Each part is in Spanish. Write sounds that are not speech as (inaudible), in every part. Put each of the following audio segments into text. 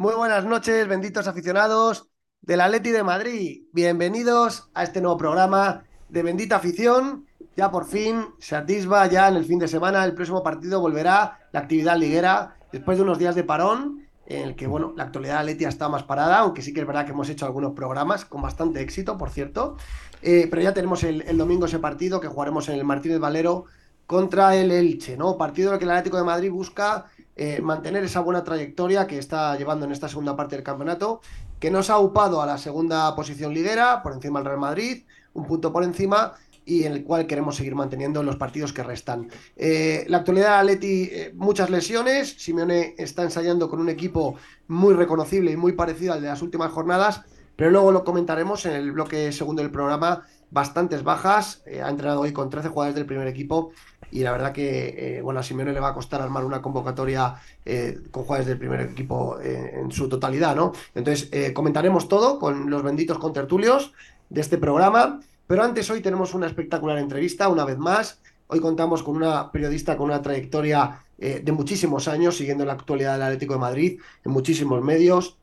Muy buenas noches, benditos aficionados del Atleti de Madrid. Bienvenidos a este nuevo programa de Bendita Afición. Ya por fin se atisba, ya en el fin de semana, el próximo partido volverá la actividad liguera después de unos días de parón en el que, bueno, la actualidad de Atleti está más parada, aunque sí que es verdad que hemos hecho algunos programas con bastante éxito, por cierto. Eh, pero ya tenemos el, el domingo ese partido que jugaremos en el Martínez Valero contra el Elche, ¿no? Partido en el que el Atlético de Madrid busca eh, mantener esa buena trayectoria que está llevando en esta segunda parte del campeonato, que nos ha upado a la segunda posición liguera, por encima del Real Madrid, un punto por encima, y en el cual queremos seguir manteniendo los partidos que restan. Eh, la actualidad de Atleti, eh, muchas lesiones, Simeone está ensayando con un equipo muy reconocible y muy parecido al de las últimas jornadas, pero luego lo comentaremos en el bloque segundo del programa, bastantes bajas, ha entrenado hoy con 13 jugadores del primer equipo y la verdad que eh, bueno, a Simeone le va a costar armar una convocatoria eh, con jugadores del primer equipo eh, en su totalidad, ¿no? Entonces, comentaremos todo con los benditos contertulios de este programa, pero antes hoy tenemos una espectacular entrevista, una vez más. Hoy contamos con una periodista con una trayectoria de muchísimos años siguiendo la actualidad del Atlético de Madrid en muchísimos medios,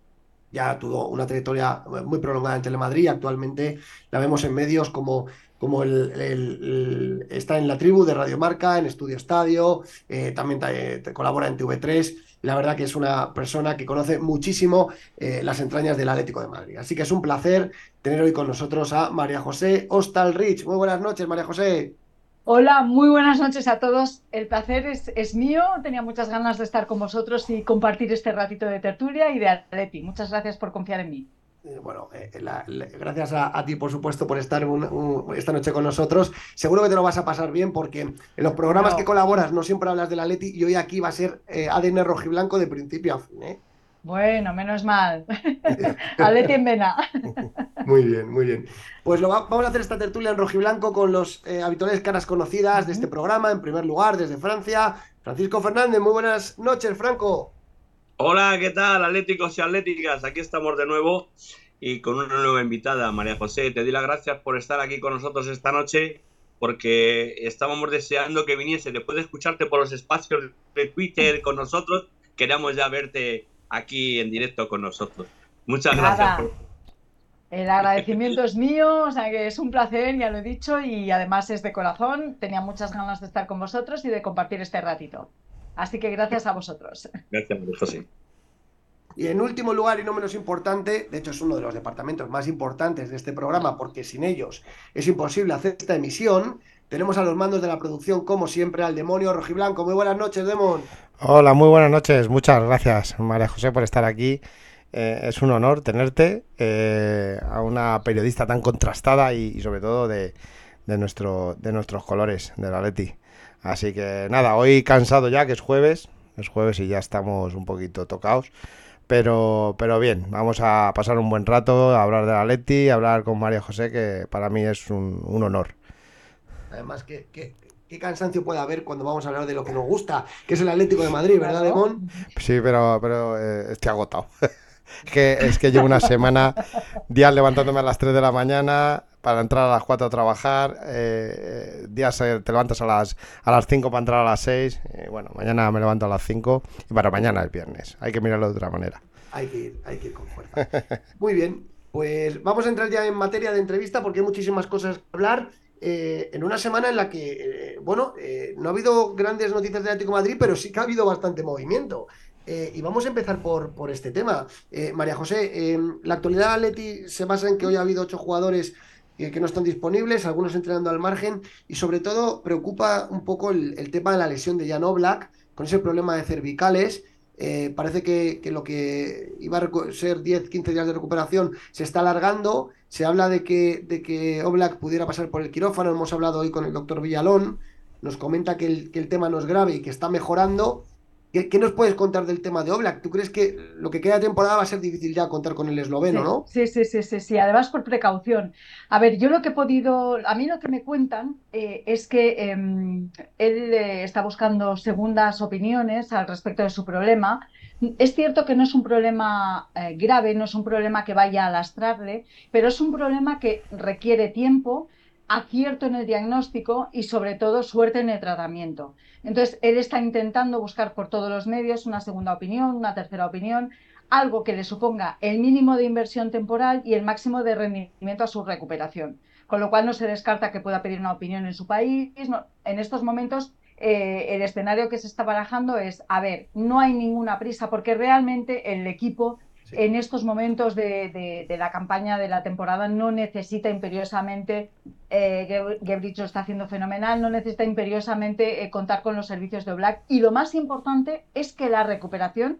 ya tuvo una trayectoria muy prolongada en Telemadrid, actualmente la vemos en medios como como el, está en la tribu de Radio Marca, en Estudio Estadio, eh, también colabora en TV3. La verdad que es una persona que conoce muchísimo eh, las entrañas del Atlético de Madrid. Así que es un placer tener hoy con nosotros a María José Rich. Muy buenas noches, María José. Hola, muy buenas noches a todos. El placer es, es, mío. Tenía muchas ganas de estar con vosotros y compartir este ratito de tertulia y de Atleti. Muchas gracias por confiar en mí. Eh, bueno, eh, gracias a, ti, por supuesto, por estar esta noche con nosotros. Seguro que te lo vas a pasar bien porque en los programas que colaboras no siempre hablas de la Leti y hoy aquí va a ser eh, ADN rojiblanco de principio a fin. Bueno, menos mal. (laughs) Atleti en vena. muy bien, muy bien. Pues lo vamos a hacer esta tertulia en rojiblanco con los habituales caras conocidas de este programa. En primer lugar, desde Francia, Francisco Fernández. Muy buenas noches, Franco. Hola, ¿qué tal, atléticos y atléticas? Aquí estamos de nuevo y con una nueva invitada, María José. Te doy las gracias por estar aquí con nosotros esta noche porque estábamos deseando que viniese. Después de escucharte por los espacios de Twitter con nosotros, queríamos ya verte aquí en directo con nosotros. Muchas gracias. El agradecimiento es mío, o sea que es un placer, ya lo he dicho, y además es de corazón. Tenía muchas ganas de estar con vosotros y de compartir este ratito. Así que gracias a vosotros. Gracias, José. Y en último lugar, y no menos importante, de hecho es uno de los departamentos más importantes de este programa, porque sin ellos es imposible hacer esta emisión, tenemos a los mandos de la producción, como siempre, al demonio rojiblanco. Muy buenas noches, Demon. Hola, muy buenas noches. Muchas gracias, María José, por estar aquí. Eh, es un honor tenerte eh, a una periodista tan contrastada y, sobre todo de, nuestro, de nuestros colores, de la Leti. Así que nada, hoy cansado ya, que es jueves, es jueves y ya estamos un poquito tocados. Pero, pero bien, vamos a pasar un buen rato, a hablar de la Leti, a hablar con María José, que para mí es un, honor. Además, ¿qué, ¿qué, cansancio puede haber cuando vamos a hablar de lo que nos gusta, que es el Atlético de Madrid, ¿verdad, Demón? Sí, pero, pero eh, estoy agotado. (laughs) que, es que llevo una semana, días levantándome a las 3 de la mañana, para entrar a las 4 a trabajar, eh, días eh, te levantas a las, a las 5 para entrar a las 6, bueno, mañana me levanto a las 5 y para mañana es viernes, hay que mirarlo de otra manera. Hay que ir, hay que ir con fuerza. Muy bien, pues vamos a entrar ya en materia de entrevista porque hay muchísimas cosas que hablar. Eh, en una semana en la que, bueno, no ha habido grandes noticias de Atlético Madrid, pero sí que ha habido bastante movimiento. Y vamos a empezar por, por este tema. María José, la actualidad de Atleti se basa en que hoy ha habido ocho jugadores eh, que no están disponibles, algunos entrenando al margen y sobre todo preocupa un poco el, el tema de la lesión de Jan Oblak con ese problema de cervicales. Eh, parece que, que, lo que iba a ser 10, 15 días de recuperación se está alargando. Se habla de que, de que Oblak pudiera pasar por el quirófano. Hemos hablado hoy con el doctor Villalón. Nos comenta que el, que el tema no es grave y que está mejorando ¿Qué, nos puedes contar del tema de Oblak? ¿Tú crees que lo que queda de temporada va a ser difícil ya contar con el esloveno, sí, no? Sí, sí, sí, sí, sí, además por precaución. A ver, yo lo que he podido, a mí lo que me cuentan eh, es que eh, él eh, está buscando segundas opiniones al respecto de su problema. Es cierto que no es un problema eh, grave, no es un problema que vaya a lastrarle, pero es un problema que requiere tiempo, acierto en el diagnóstico y sobre todo suerte en el tratamiento. Entonces, él está intentando buscar por todos los medios una segunda opinión, una tercera opinión, algo que le suponga el mínimo de inversión temporal y el máximo de rendimiento a su recuperación. Con lo cual no se descarta que pueda pedir una opinión en su país. En estos momentos eh, el escenario que se está barajando es, a ver, no hay ninguna prisa porque realmente el equipo en estos momentos de, la campaña de la temporada no necesita imperiosamente, eh, Gebrich lo está haciendo fenomenal, no necesita imperiosamente eh, contar con los servicios de Black. Y lo más importante es que la recuperación,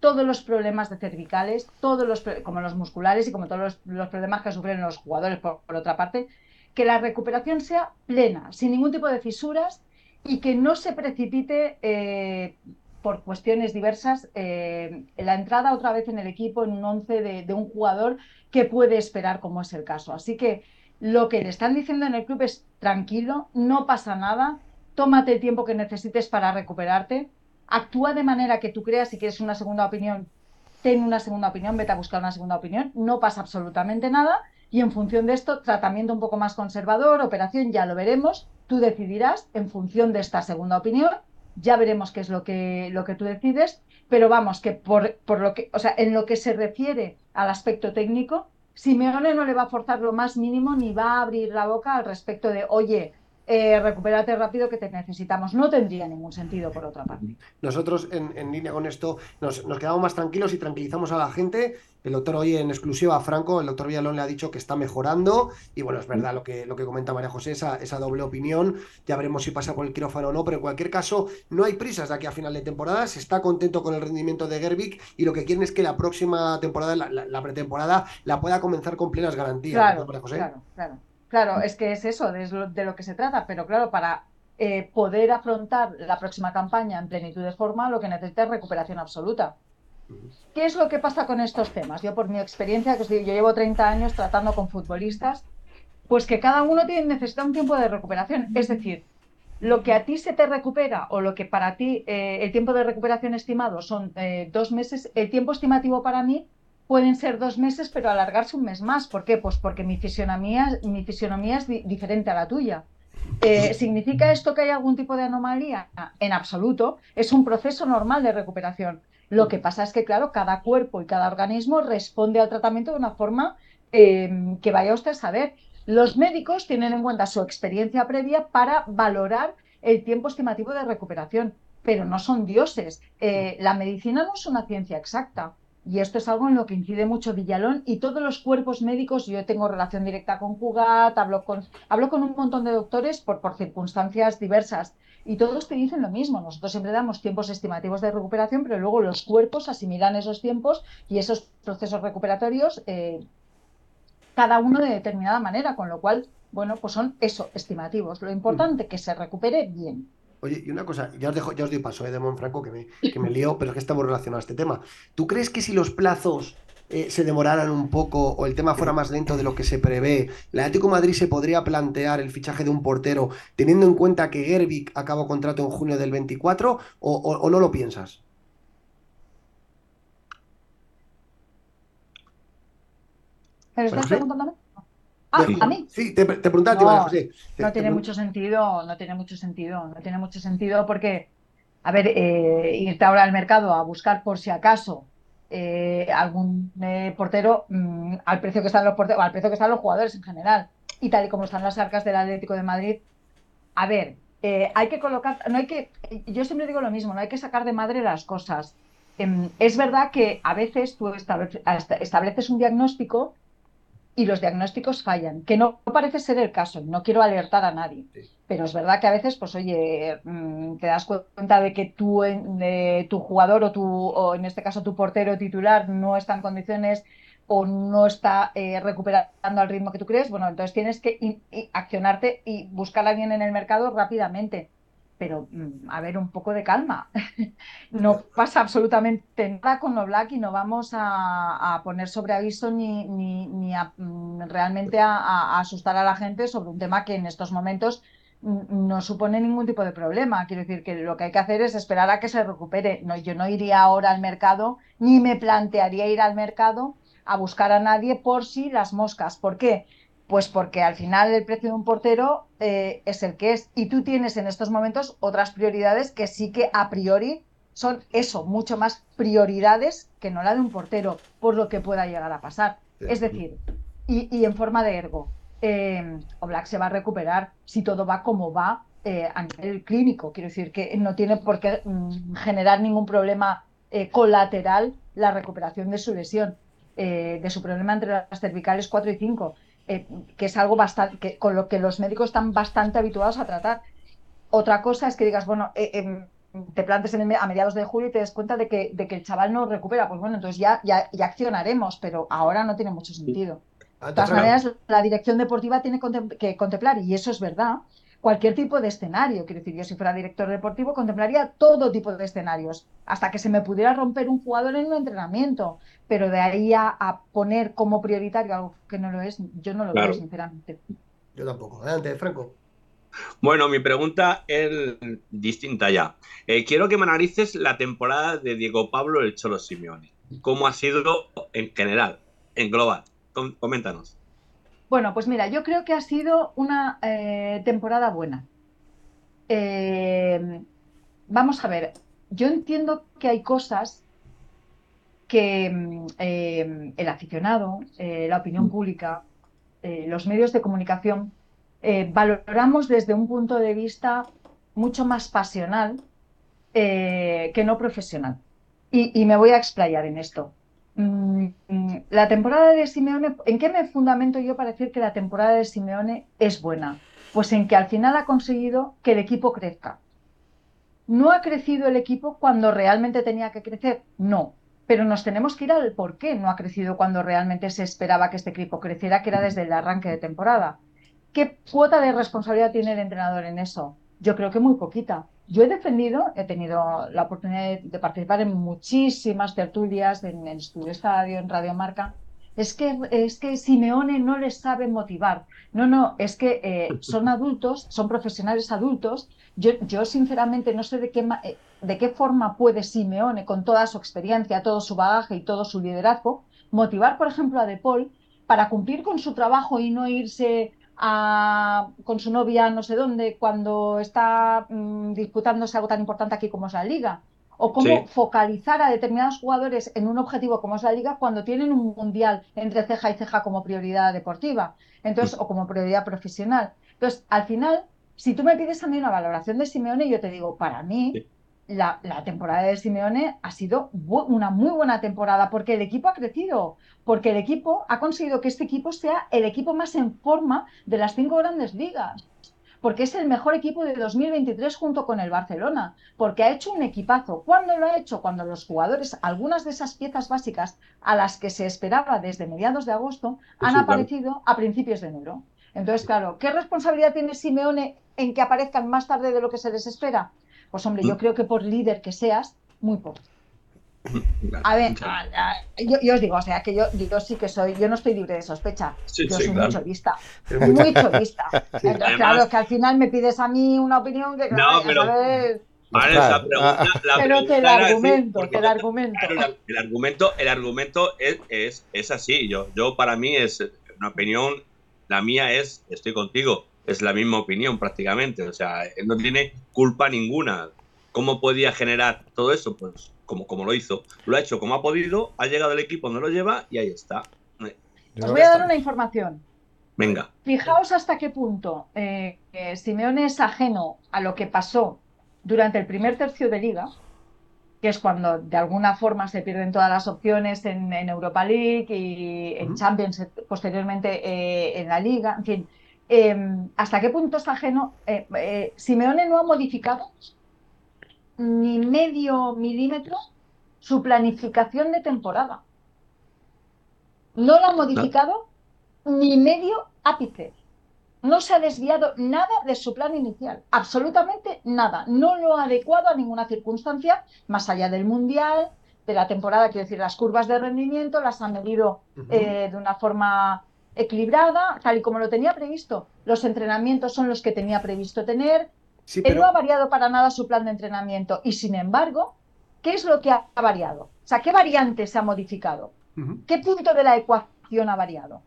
todos los problemas de cervicales, todos los, como los musculares y como todos los, problemas que sufren los jugadores, por, por otra parte, que la recuperación sea plena, sin ningún tipo de fisuras y que no se precipite eh, por cuestiones diversas, eh, la entrada otra vez en el equipo, en un once de, de, un jugador que puede esperar, como es el caso. Así que lo que le están diciendo en el club es tranquilo, no pasa nada, tómate el tiempo que necesites para recuperarte, actúa de manera que tú creas si quieres una segunda opinión, ten una segunda opinión, vete a buscar una segunda opinión, no pasa absolutamente nada y en función de esto, tratamiento un poco más conservador, operación, ya lo veremos, tú decidirás en función de esta segunda opinión ya veremos qué es lo que, lo que tú decides, pero vamos, que por, por lo que, o sea, en lo que se refiere al aspecto técnico, Simeone no le va a forzar lo más mínimo ni va a abrir la boca al respecto de, oye, eh, recupérate rápido que te necesitamos. No tendría ningún sentido, por otra parte. Nosotros, en, en línea con esto, nos, nos, quedamos más tranquilos y tranquilizamos a la gente. El doctor hoy en exclusiva a Franco, el doctor Villalón le ha dicho que está mejorando y bueno, es verdad lo que, lo que comenta María José, esa, esa doble opinión. Ya veremos si pasa por el quirófano o no, pero en cualquier caso, no hay prisas de aquí a final de temporada. Se está contento con el rendimiento de Gervik y lo que quieren es que la próxima temporada, la, la, la pretemporada, la pueda comenzar con plenas garantías. Claro, ¿no, María José? claro, claro. Claro, es que es eso, de lo, de lo que se trata, pero claro, para eh, poder afrontar la próxima campaña en plenitud de forma, lo que necesita es recuperación absoluta. ¿Qué es lo que pasa con estos temas? Yo, por mi experiencia, que os digo, yo llevo 30 años tratando con futbolistas, pues que cada uno tiene, necesita un tiempo de recuperación. Es decir, lo que a ti se te recupera o lo que para ti eh, el tiempo de recuperación estimado son eh, dos meses, el tiempo estimativo para mí pueden ser dos meses, pero alargarse un mes más. ¿Por qué? Pues porque mi fisionomía, es di diferente a la tuya. Eh, ¿Significa esto que hay algún tipo de anomalía? En absoluto. Es un proceso normal de recuperación. Lo que pasa es que, claro, cada cuerpo y cada organismo responde al tratamiento de una forma eh, que vaya usted a saber. Los médicos tienen en cuenta su experiencia previa para valorar el tiempo estimativo de recuperación, pero no son dioses. Eh, la medicina no es una ciencia exacta. Y esto es algo en lo que incide mucho Villalón y todos los cuerpos médicos. Yo tengo relación directa con Cugat, hablo con, hablo con un montón de doctores por, por circunstancias diversas y todos te dicen lo mismo. Nosotros siempre damos tiempos estimativos de recuperación, pero luego los cuerpos asimilan esos tiempos y esos procesos recuperatorios, eh, cada uno de determinada manera, con lo cual, bueno, pues son eso, estimativos. Lo importante es que se recupere bien. Oye, y una cosa, ya os, dejo, ya os doy paso, eh, de Monfranco, que me, (laughs) que me lío, pero es que estamos relacionados a este tema. ¿Tú crees que si los plazos eh, se demoraran un poco o el tema fuera más lento de lo que se prevé, el Atlético Madrid se podría plantear el fichaje de un portero teniendo en cuenta que Gervik acabó contrato en junio del 24 o, o, o no lo piensas? ¿Pero estás preguntándome? Ah, sí, a mí. Sí, te, te preguntaba a ti, No, María José. Te- No tiene mucho sentido, no tiene mucho sentido, no tiene mucho sentido porque, a ver, eh, irte ahora al mercado a buscar por si acaso eh, algún eh, portero mm, al precio que están los porteros, al precio que están los jugadores en general y tal y como están las arcas del Atlético de Madrid, a ver, eh, hay que colocar, no hay que, yo siempre digo lo mismo, no hay que sacar de madre las cosas. Em, es verdad que a veces tú estableces un diagnóstico y los diagnósticos fallan, que no parece ser el caso, no quiero alertar a nadie, pero es verdad que a veces, pues oye, mm, te das cuenta de que tú, de, tu jugador o, tu, o en este caso tu portero titular no está en condiciones o no está eh, recuperando al ritmo que tú crees, bueno, entonces tienes que accionarte y buscar a alguien en el mercado rápidamente pero mm, a ver, un poco de calma. no pasa absolutamente nada con lo Black y no vamos a, poner sobre aviso ni, ni, a, mm, realmente a, asustar a la gente sobre un tema que en estos momentos mm, no supone ningún tipo de problema. Quiero decir que lo que hay que hacer es esperar a que se recupere. No, yo no iría ahora al mercado, ni me plantearía ir al mercado a buscar a nadie por si las moscas. ¿Por qué? Pues porque al final el precio de un portero eh, es el que es. Y tú tienes en estos momentos otras prioridades que sí que a priori son eso, mucho más prioridades que no la de un portero, por lo que pueda llegar a pasar. Es decir, y, en forma de ergo, eh, Oblak se va a recuperar si todo va como va eh, a nivel clínico. Quiero decir que no tiene por qué mm, generar ningún problema eh, colateral la recuperación de su lesión, de su problema entre las cervicales 4 y 5. Eh, que es algo bastante, que, con lo que los médicos están bastante habituados a tratar. Otra cosa es que digas, bueno, eh, em, te plantes a mediados de julio y te des cuenta de que, de que el chaval no recupera, pues bueno, entonces ya, ya, ya accionaremos, pero ahora no tiene mucho sentido. De todas maneras, la dirección deportiva tiene que contemplar, y eso es verdad, cualquier tipo de escenario. Quiero decir, yo si fuera director deportivo contemplaría todo tipo de escenarios, hasta que se me pudiera romper un jugador en un entrenamiento, pero de ahí a, poner como prioritario algo que no lo es, yo no lo veo, sinceramente. Yo tampoco. Adelante, Franco. Bueno, mi pregunta es distinta ya. Eh, quiero que me analices la temporada de Diego Pablo el Cholo Simeone. ¿Cómo ha sido en general, en global? Coméntanos. Bueno, pues mira, yo creo que ha sido una eh, temporada buena. Eh, vamos a ver, yo entiendo que hay cosas que mm, eh, el aficionado, la opinión pública, los medios de comunicación valoramos desde un punto de vista mucho más pasional que no profesional. y me voy a explayar en esto. Mm, la temporada de Simeone, ¿en qué me fundamento yo para decir que la temporada de Simeone es buena? Pues en que al final ha conseguido que el equipo crezca. ¿No ha crecido el equipo cuando realmente tenía que crecer? No. Pero nos tenemos que ir al por qué no ha crecido cuando realmente se esperaba que este equipo creciera, que era desde el arranque de temporada. ¿Qué cuota de responsabilidad tiene el entrenador en eso? Yo creo que muy poquita. Yo he defendido, he tenido la oportunidad de participar en muchísimas tertulias en el Estudio Estadio, en Radio Marca. Es que, es que Simeone no les sabe motivar. No, no, es que eh, son (laughs) adultos, son profesionales adultos. Yo, yo sinceramente no sé de qué, de qué forma puede Simeone, con toda su experiencia, todo su bagaje y todo su liderazgo, motivar, por ejemplo, a De Paul para cumplir con su trabajo y no irse con su novia no sé dónde cuando está mm, disputándose algo tan importante aquí como es la liga. O cómo focalizar a determinados jugadores en un objetivo como es la liga cuando tienen un mundial entre ceja y ceja como prioridad deportiva, entonces, o como prioridad profesional. Entonces, al final, si tú me pides a mí una valoración de Simeone, yo te digo, para mí, la, temporada de Simeone ha sido una muy buena temporada porque el equipo ha crecido, porque el equipo ha conseguido que este equipo sea el equipo más en forma de las cinco grandes ligas, porque es el mejor equipo de 2023 junto con el Barcelona, porque ha hecho un equipazo. ¿Cuándo lo ha hecho? Cuando los jugadores, algunas de esas piezas básicas a las que se esperaba desde mediados de agosto, han aparecido a principios de enero. Entonces, claro, ¿qué responsabilidad tiene Simeone en que aparezcan más tarde de lo que se les espera? Pues hombre, yo mm. creo que por líder que seas, muy poco. A ver, yo, os digo, o sea, que yo, yo sí que soy, yo no estoy libre de sospecha. yo soy (laughs) muy cholista. Muy cholista. Entonces, claro, que al final me pides a mí una opinión que, no, pero... Vale, la pregunta, la pero que el argumento, que el argumento. El argumento, el argumento es, es, es así. Yo, yo para mí es una opinión, la mía es, estoy contigo es la misma opinión prácticamente. O sea, él no tiene culpa ninguna. ¿Cómo podía generar todo eso? Pues como, como lo hizo. Lo ha hecho como ha podido, ha llegado el equipo donde lo lleva y ahí está. Os voy a dar una información. Venga. Fijaos hasta qué punto eh, Simeone es ajeno a lo que pasó durante el primer tercio de liga, que es cuando de alguna forma se pierden todas las opciones en, Europa League y en Champions, eh, posteriormente eh, en la Liga, en fin. Em, ¿Hasta qué punto es ajeno? Eh, Simeone no ha modificado ni medio milímetro su planificación de temporada. No lo ha modificado ni medio ápice. No se ha desviado nada de su plan inicial, absolutamente nada. No lo ha adecuado a ninguna circunstancia, más allá del Mundial, de la temporada, quiero decir, las curvas de rendimiento las ha medido eh, de una forma equilibrada, tal y como lo tenía previsto. Los entrenamientos son los que tenía previsto tener. Él no ha variado para nada su plan de entrenamiento y, sin embargo, ¿qué es lo que ha variado? O sea, ¿qué variante se ha modificado? ¿Qué punto de la ecuación ha variado?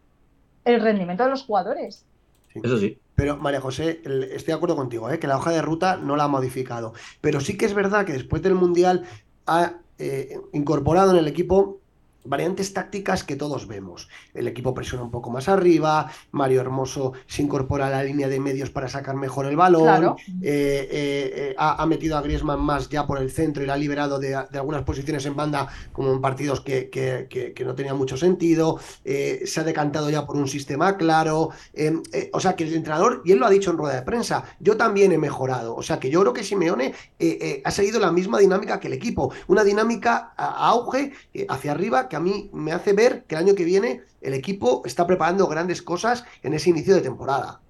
El rendimiento de los jugadores. Eso sí. Pero María José, estoy de acuerdo contigo, ¿eh? que la hoja de ruta no la ha modificado. Pero sí que es verdad que después del Mundial ha eh, incorporado en el equipo variantes tácticas que todos vemos. El equipo presiona un poco más arriba, Mario Hermoso se incorpora a la línea de medios para sacar mejor el balón, eh, eh, eh, ha, metido a Griezmann más ya por el centro y la ha liberado de, algunas posiciones en banda, como en partidos que, que, no tenían mucho sentido, se ha decantado ya por un sistema claro, o sea que el entrenador, y él lo ha dicho en rueda de prensa, yo también he mejorado, o sea que yo creo que Simeone ha seguido la misma dinámica que el equipo, una dinámica a auge hacia arriba que a mí me hace ver que el año que viene el equipo está preparando grandes cosas en ese inicio de temporada.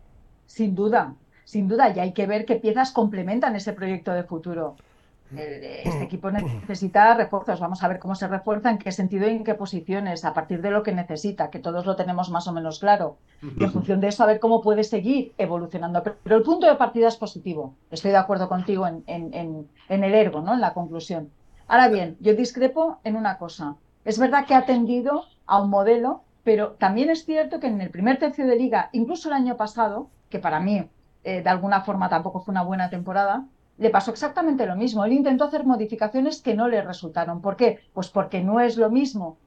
Sin duda, sin duda, y hay que ver qué piezas complementan ese proyecto de futuro. Este equipo necesita refuerzos. Vamos a ver cómo se refuerza, en qué sentido y en qué posiciones, a partir de lo que necesita, que todos lo tenemos más o menos claro. Y en función de eso, a ver cómo puede seguir evolucionando. Pero el punto de partida es positivo. Estoy de acuerdo contigo en, en el ergo, ¿no? en la conclusión. Ahora bien, yo discrepo en una cosa. Es verdad que ha tendido a un modelo, pero también es cierto que en el primer tercio de liga, incluso el año pasado, que para mí eh, de alguna forma tampoco fue una buena temporada, le pasó exactamente lo mismo. Él intentó hacer modificaciones que no le resultaron. ¿Por qué? Pues porque no es lo mismo.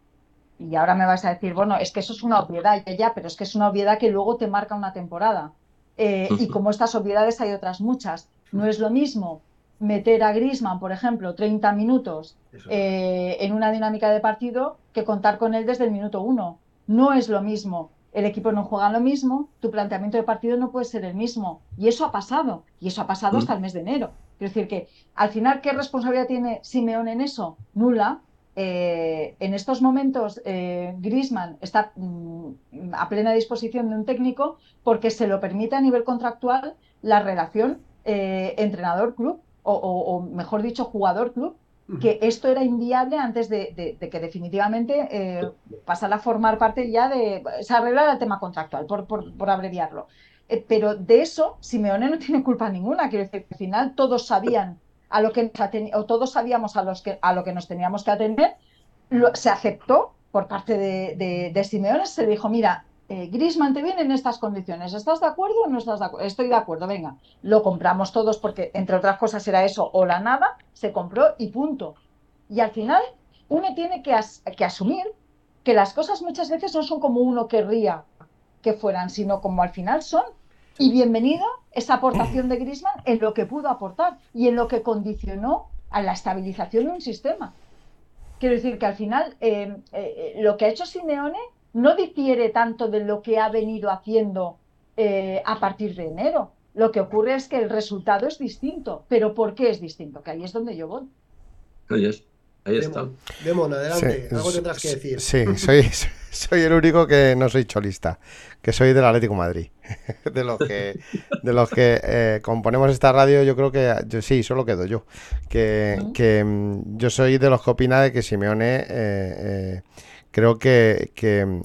Y ahora me vas a decir, bueno, es que eso es una obviedad, ya, ya, pero es que es una obviedad que luego te marca una temporada. Eh, y como estas obviedades hay otras muchas. No es lo mismo meter a Grisman, por ejemplo, 30 minutos eh, en una dinámica de partido que contar con él desde el minuto uno. No es lo mismo. El equipo no juega lo mismo, tu planteamiento de partido no puede ser el mismo. Y eso ha pasado. Y eso ha pasado hasta el mes de enero. Quiero decir que, al final, ¿qué responsabilidad tiene Simeone en eso? Nula. Eh, en estos momentos, eh, Grisman está mm, a plena disposición de un técnico porque se lo permite a nivel contractual la relación eh, entrenador-club o, mejor dicho, jugador club, que esto era inviable antes de, que definitivamente eh, pasara a formar parte ya de. Se arreglara el tema contractual, por, abreviarlo. Eh, pero de eso, Simeone no tiene culpa ninguna. Quiero decir, al final todos sabían a lo que o todos sabíamos a, los que, a lo que nos teníamos que atender. se aceptó por parte de, de, de Simeone, se dijo, mira, eh, Grisman te viene en estas condiciones, ¿estás de acuerdo o no estás de acuerdo? Estoy de acuerdo, venga, lo compramos todos porque entre otras cosas era eso o la nada, se compró y punto. Y al final uno tiene que, asumir que las cosas muchas veces no son como uno querría que fueran, sino como al final son. Y bienvenida esa aportación de Grisman en lo que pudo aportar y en lo que condicionó a la estabilización de un sistema. Quiero decir que al final eh, eh, lo que ha hecho Simeone no difiere tanto de lo que ha venido haciendo eh, a partir de enero. Lo que ocurre es que el resultado es distinto. ¿Pero por qué es distinto? Que ahí es donde yo voy. Ahí, es. ahí está. Demon, adelante. Algo tendrás que decir. Sí, soy, (laughs) soy el único que no soy cholista, que soy del Atlético Madrid. (laughs) De los que, de los que eh, componemos esta radio, yo creo que yo sí, solo quedo yo. Que, que mm, yo soy de los que opina de que Simeone eh, creo que,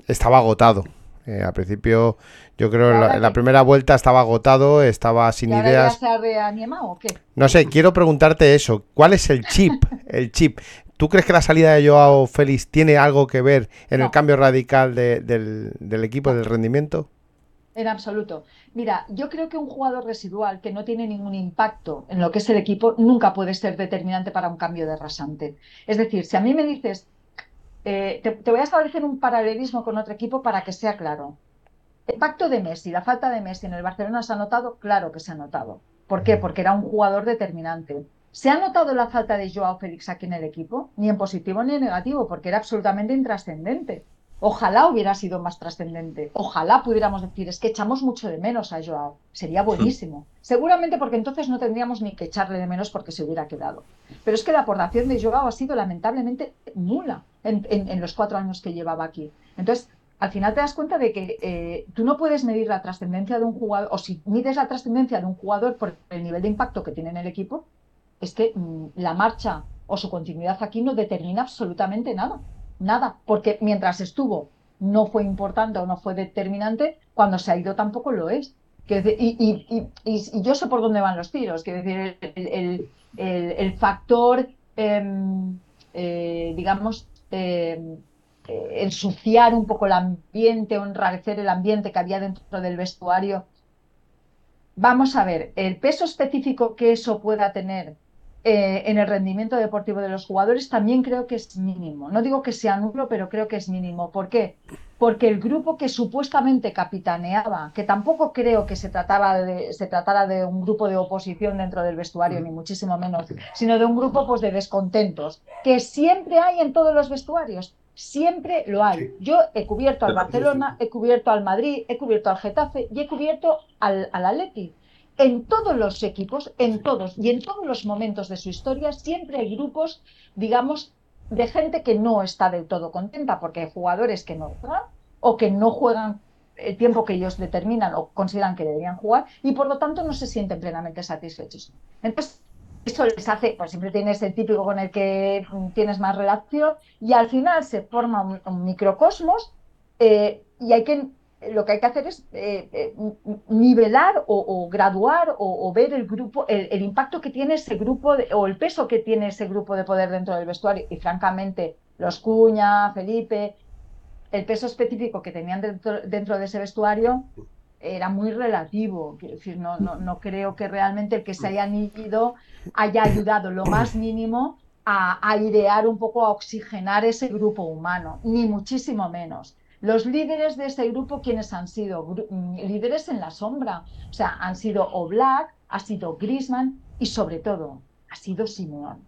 estaba agotado. Eh, al principio, yo creo en la, primera vuelta estaba agotado, estaba sin ideas. Ya se ha o qué? No sé, quiero preguntarte eso. ¿Cuál es el chip? El chip. ¿Tú crees que la salida de Joao Félix tiene algo que ver en el cambio radical del, del, equipo, del rendimiento? En absoluto. Mira, yo creo que un jugador residual que no tiene ningún impacto en lo que es el equipo nunca puede ser determinante para un cambio de rasante. Es decir, si a mí me dices, eh, te, voy a establecer un paralelismo con otro equipo para que sea claro. El pacto de Messi, la falta de Messi en el Barcelona se ha notado, claro que se ha notado. ¿Por qué? Porque era un jugador determinante. ¿Se ha notado la falta de Joao Félix aquí en el equipo? Ni en positivo ni en negativo, porque era absolutamente intrascendente. Ojalá hubiera sido más trascendente. Ojalá pudiéramos decir, es que echamos mucho de menos a Joao. Sería buenísimo. Seguramente porque entonces no tendríamos ni que echarle de menos porque se hubiera quedado. Pero es que la aportación de Joao ha sido lamentablemente nula en, los cuatro años que llevaba aquí. Entonces, al final te das cuenta de que eh, tú no puedes medir la trascendencia de un jugador, o si mides la trascendencia de un jugador por el nivel de impacto que tiene en el equipo, es que mm, la marcha o su continuidad aquí no determina absolutamente nada nada, porque mientras estuvo no fue importante o no fue determinante, cuando se ha ido tampoco lo es. y, yo sé por dónde van los tiros, quiero decir, el, factor, em, eh, digamos, eh, ensuciar un poco el ambiente o enrarecer el ambiente que había dentro del vestuario. Vamos a ver, el peso específico que eso pueda tener eh, en el rendimiento deportivo de los jugadores también creo que es mínimo. No digo que sea nulo, pero creo que es mínimo. ¿Por qué? Porque el grupo que supuestamente capitaneaba, que tampoco creo que se, trataba de, se tratara de un grupo de oposición dentro del vestuario, ni muchísimo menos, sino de un grupo pues, de descontentos, que siempre hay en todos los vestuarios. Siempre lo hay. Yo he cubierto al Barcelona, he cubierto al Madrid, he cubierto al Getafe y he cubierto al, al Atleti en todos los equipos, en todos y en todos los momentos de su historia, siempre hay grupos, digamos, de gente que no está del todo contenta, porque hay jugadores que no juegan o que no juegan el tiempo que ellos determinan o consideran que deberían jugar y por lo tanto no se sienten plenamente satisfechos. Entonces, eso les hace, pues siempre tienes el típico con el que tienes más relación y al final se forma un, microcosmos eh, y hay que lo que hay que hacer es eh, eh, nivelar o, graduar o, ver el grupo, el, impacto que tiene ese grupo o el peso que tiene ese grupo de poder dentro del vestuario. Y francamente, los Cuña, Felipe, el peso específico que tenían dentro, de ese vestuario era muy relativo. Quiero decir, no, no, no creo que realmente el que se haya ido haya ayudado lo más mínimo a airear un poco, a oxigenar ese grupo humano, ni muchísimo menos. Los líderes de este grupo, ¿quiénes han sido? Mm, líderes en la sombra. O sea, han sido Oblak, ha sido Grisman y sobre todo ha sido Simeón.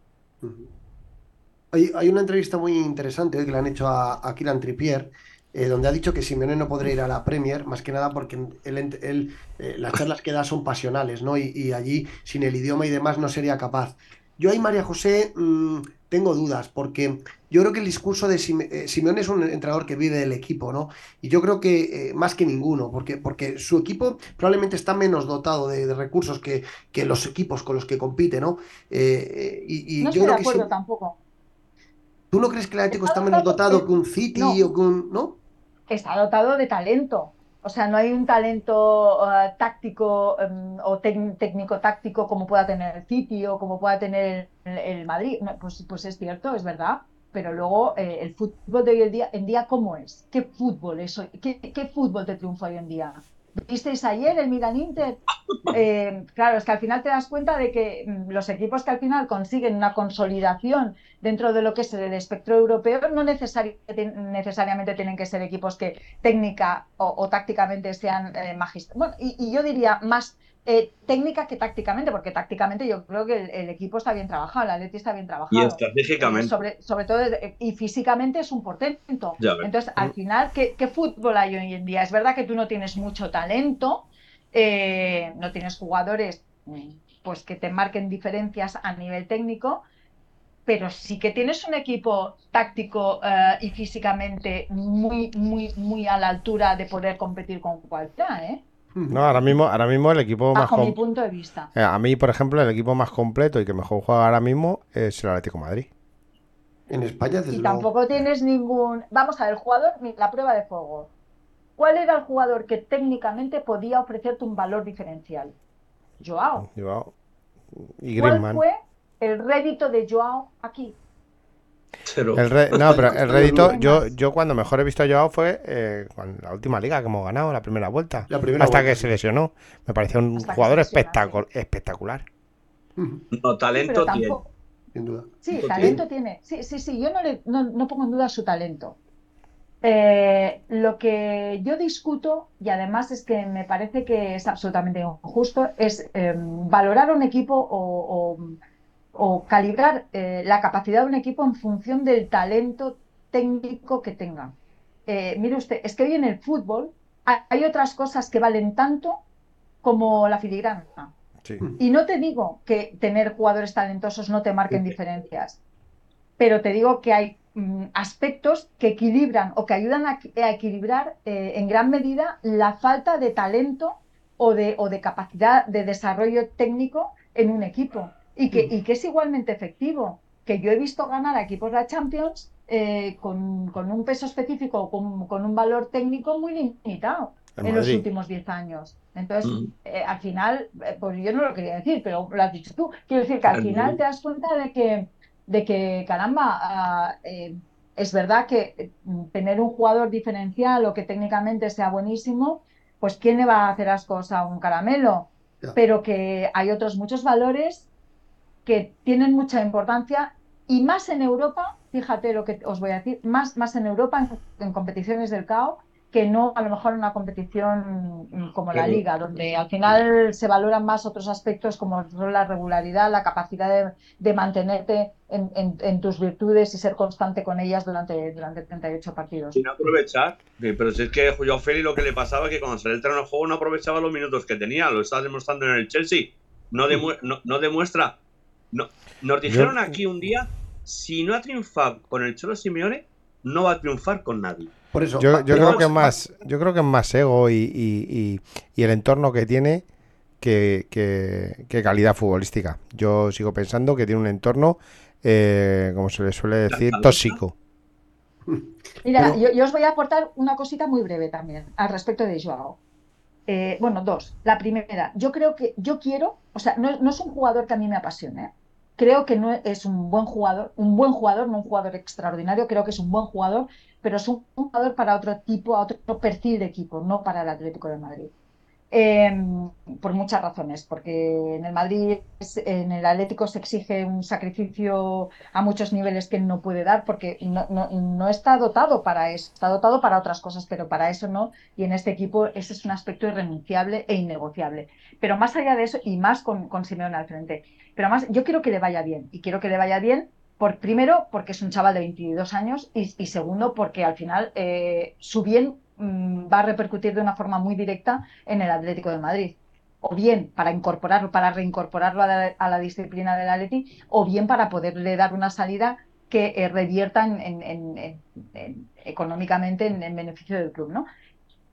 hay, una entrevista muy interesante que le han hecho a, a Kylian Trippier, eh, donde ha dicho que Simeone no podrá ir a la Premier, más que nada porque él, eh, las charlas que da son pasionales, ¿no? Y, allí, sin el idioma y demás, no sería capaz. Yo ahí, María José, mm, tengo dudas, porque yo creo que el discurso de eh, Simeone es un entrenador que vive del equipo, ¿no? Y yo creo que eh, más que ninguno, porque, porque su equipo probablemente está menos dotado de, recursos que, que, los equipos con los que compite, ¿no? Eh, y, no yo estoy de acuerdo tampoco. ¿Tú no crees que el Atlético está, menos dotado que un City o que un... ¿no? Está dotado de talento. O sea, no hay un talento uh, táctico um, o técnico-táctico como pueda tener el City o como pueda tener el, Madrid. pues, pues es cierto, es verdad. Pero luego eh, el fútbol de hoy en día, en día, ¿cómo es? ¿Qué fútbol es hoy? ¿Qué, qué fútbol te triunfa hoy en día? ¿Visteis ayer el Milan Inter? (laughs) Eh, claro, es que al final te das cuenta de que mm, los equipos que al final consiguen una consolidación dentro de lo que es el espectro europeo no necesariamente tienen que ser equipos que técnica o, tácticamente sean eh, Bueno, y, yo diría más eh, técnica que tácticamente, porque tácticamente yo creo que el, equipo está bien trabajado, el Atleti está bien trabajado. Y estratégicamente. sobre, sobre, todo, y físicamente es un portento. Entonces, al final, ¿qué, fútbol hay hoy en día? Es verdad que tú no tienes mucho talento, eh, no tienes jugadores pues que te marquen diferencias a nivel técnico, pero sí que tienes un equipo táctico eh, y físicamente muy, muy, muy a la altura de poder competir con cualquiera, ¿eh? No, ahora mismo, ahora mismo el equipo más Bajo mi punto de vista. Eh, a mí, por ejemplo, el equipo más completo y que mejor juega ahora mismo es el Atlético Madrid. En España, Y tampoco tienes ningún. Vamos a ver, el jugador, la prueba de fuego. ¿Cuál era el jugador que técnicamente podía ofrecerte un valor diferencial? Joao. Joao. Y Griezmann. ¿Cuál fue el rédito de Joao aquí? No, pero el (laughs) rédito, yo, yo cuando mejor he visto a Joao fue eh, con la última liga que hemos ganado, la primera vuelta. hasta que se lesionó. Me pareció un jugador espectacular. No, talento tiene. Sin duda. Sí, talento tiene. Sí, sí, sí, yo no, le, no, pongo en duda su talento. Eh, lo que yo discuto, y además es que me parece que es absolutamente injusto, es eh, valorar un equipo o o calibrar eh, la capacidad de un equipo en función del talento técnico que tenga. Eh, mire usted, es que hoy en el fútbol hay otras cosas que valen tanto como la filigrana. Y no te digo que tener jugadores talentosos no te marquen diferencias, pero te digo que hay mm, aspectos que equilibran o que ayudan a, equilibrar eh, en gran medida la falta de talento o de, o de, capacidad de desarrollo técnico en un equipo y que, y que es igualmente efectivo. Que yo he visto ganar a equipos de la Champions eh, con, un peso específico, con, con, un valor técnico muy limitado en los últimos 10 años. Entonces, mm. eh, al final, eh, pues yo no lo quería decir, pero lo has dicho tú. Quiero decir que al final te das cuenta de que, de que caramba, ah, es verdad que tener un jugador diferencial o que técnicamente sea buenísimo, pues ¿quién le va a hacer ascos a un caramelo? Pero que hay otros muchos valores que tienen mucha importancia y más en Europa, fíjate lo que os voy a decir, más, más en Europa en, competiciones del CAO que no a lo mejor en una competición como la liga, donde al final se valoran más otros aspectos como la regularidad, la capacidad de, mantenerte en, tus virtudes y ser constante con ellas durante, durante 38 partidos. Sin aprovechar, pero si es que Julio Félix lo que le pasaba es que cuando salía el terreno de juego no aprovechaba los minutos que tenía, lo estaba demostrando en el Chelsea, no, no demuestra no, nos dijeron aquí un día, si no ha triunfado con el Cholo Simeone, no va a triunfar con nadie. Por eso, yo, creo que es más, yo creo que es más ego y, el entorno que tiene que, calidad futbolística. Yo sigo pensando que tiene un entorno, eh, como se le suele decir, tóxico. Mira, yo, os voy a aportar una cosita muy breve también al respecto de Joao. Eh, bueno, dos. La primera, yo creo que yo quiero, o sea, no, no es un jugador que a mí me apasione, Creo que no es un buen jugador, un buen jugador, no un jugador extraordinario, creo que es un buen jugador, pero es un jugador para otro tipo, otro perfil de equipo, no para el Atlético de Madrid. Em, por muchas razones, porque en el Madrid, en el Atlético se exige un sacrificio a muchos niveles que no puede dar, porque no, no, está dotado para eso, está dotado para otras cosas, pero para eso no, y en este equipo ese es un aspecto irrenunciable e innegociable. Pero más allá de eso, y más con, con Simeone al frente, pero además yo quiero que le vaya bien y quiero que le vaya bien por, primero porque es un chaval de 22 años y, segundo porque al final eh, su bien mm, va a repercutir de una forma muy directa en el Atlético de Madrid. O bien para incorporarlo, para reincorporarlo a la, disciplina del Atleti, o bien para poderle dar una salida que eh, revierta económicamente en, beneficio del club. ¿no?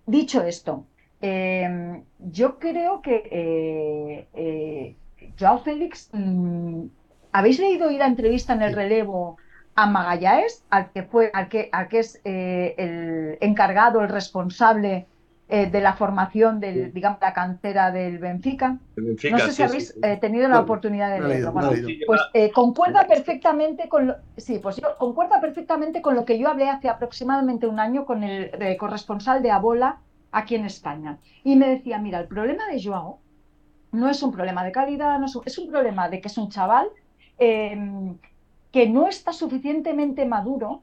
Dicho esto, eh, yo creo que Joao Félix, mm, ¿habéis leído hoy la entrevista en el relevo a Magallanes, al que fue, al que, al que es eh, el encargado, el responsable eh, de la formación del, digamos, la cantera del Benfica? no sé si habéis eh, tenido la oportunidad de leerlo. pues concuerda perfectamente con lo, sí, pues concuerda perfectamente con lo que yo hablé hace aproximadamente un año con el corresponsal de Abola aquí en España. Y me decía, mira, el problema de Joao no es un problema de calidad, no es, un, problema de que es un chaval que no está suficientemente maduro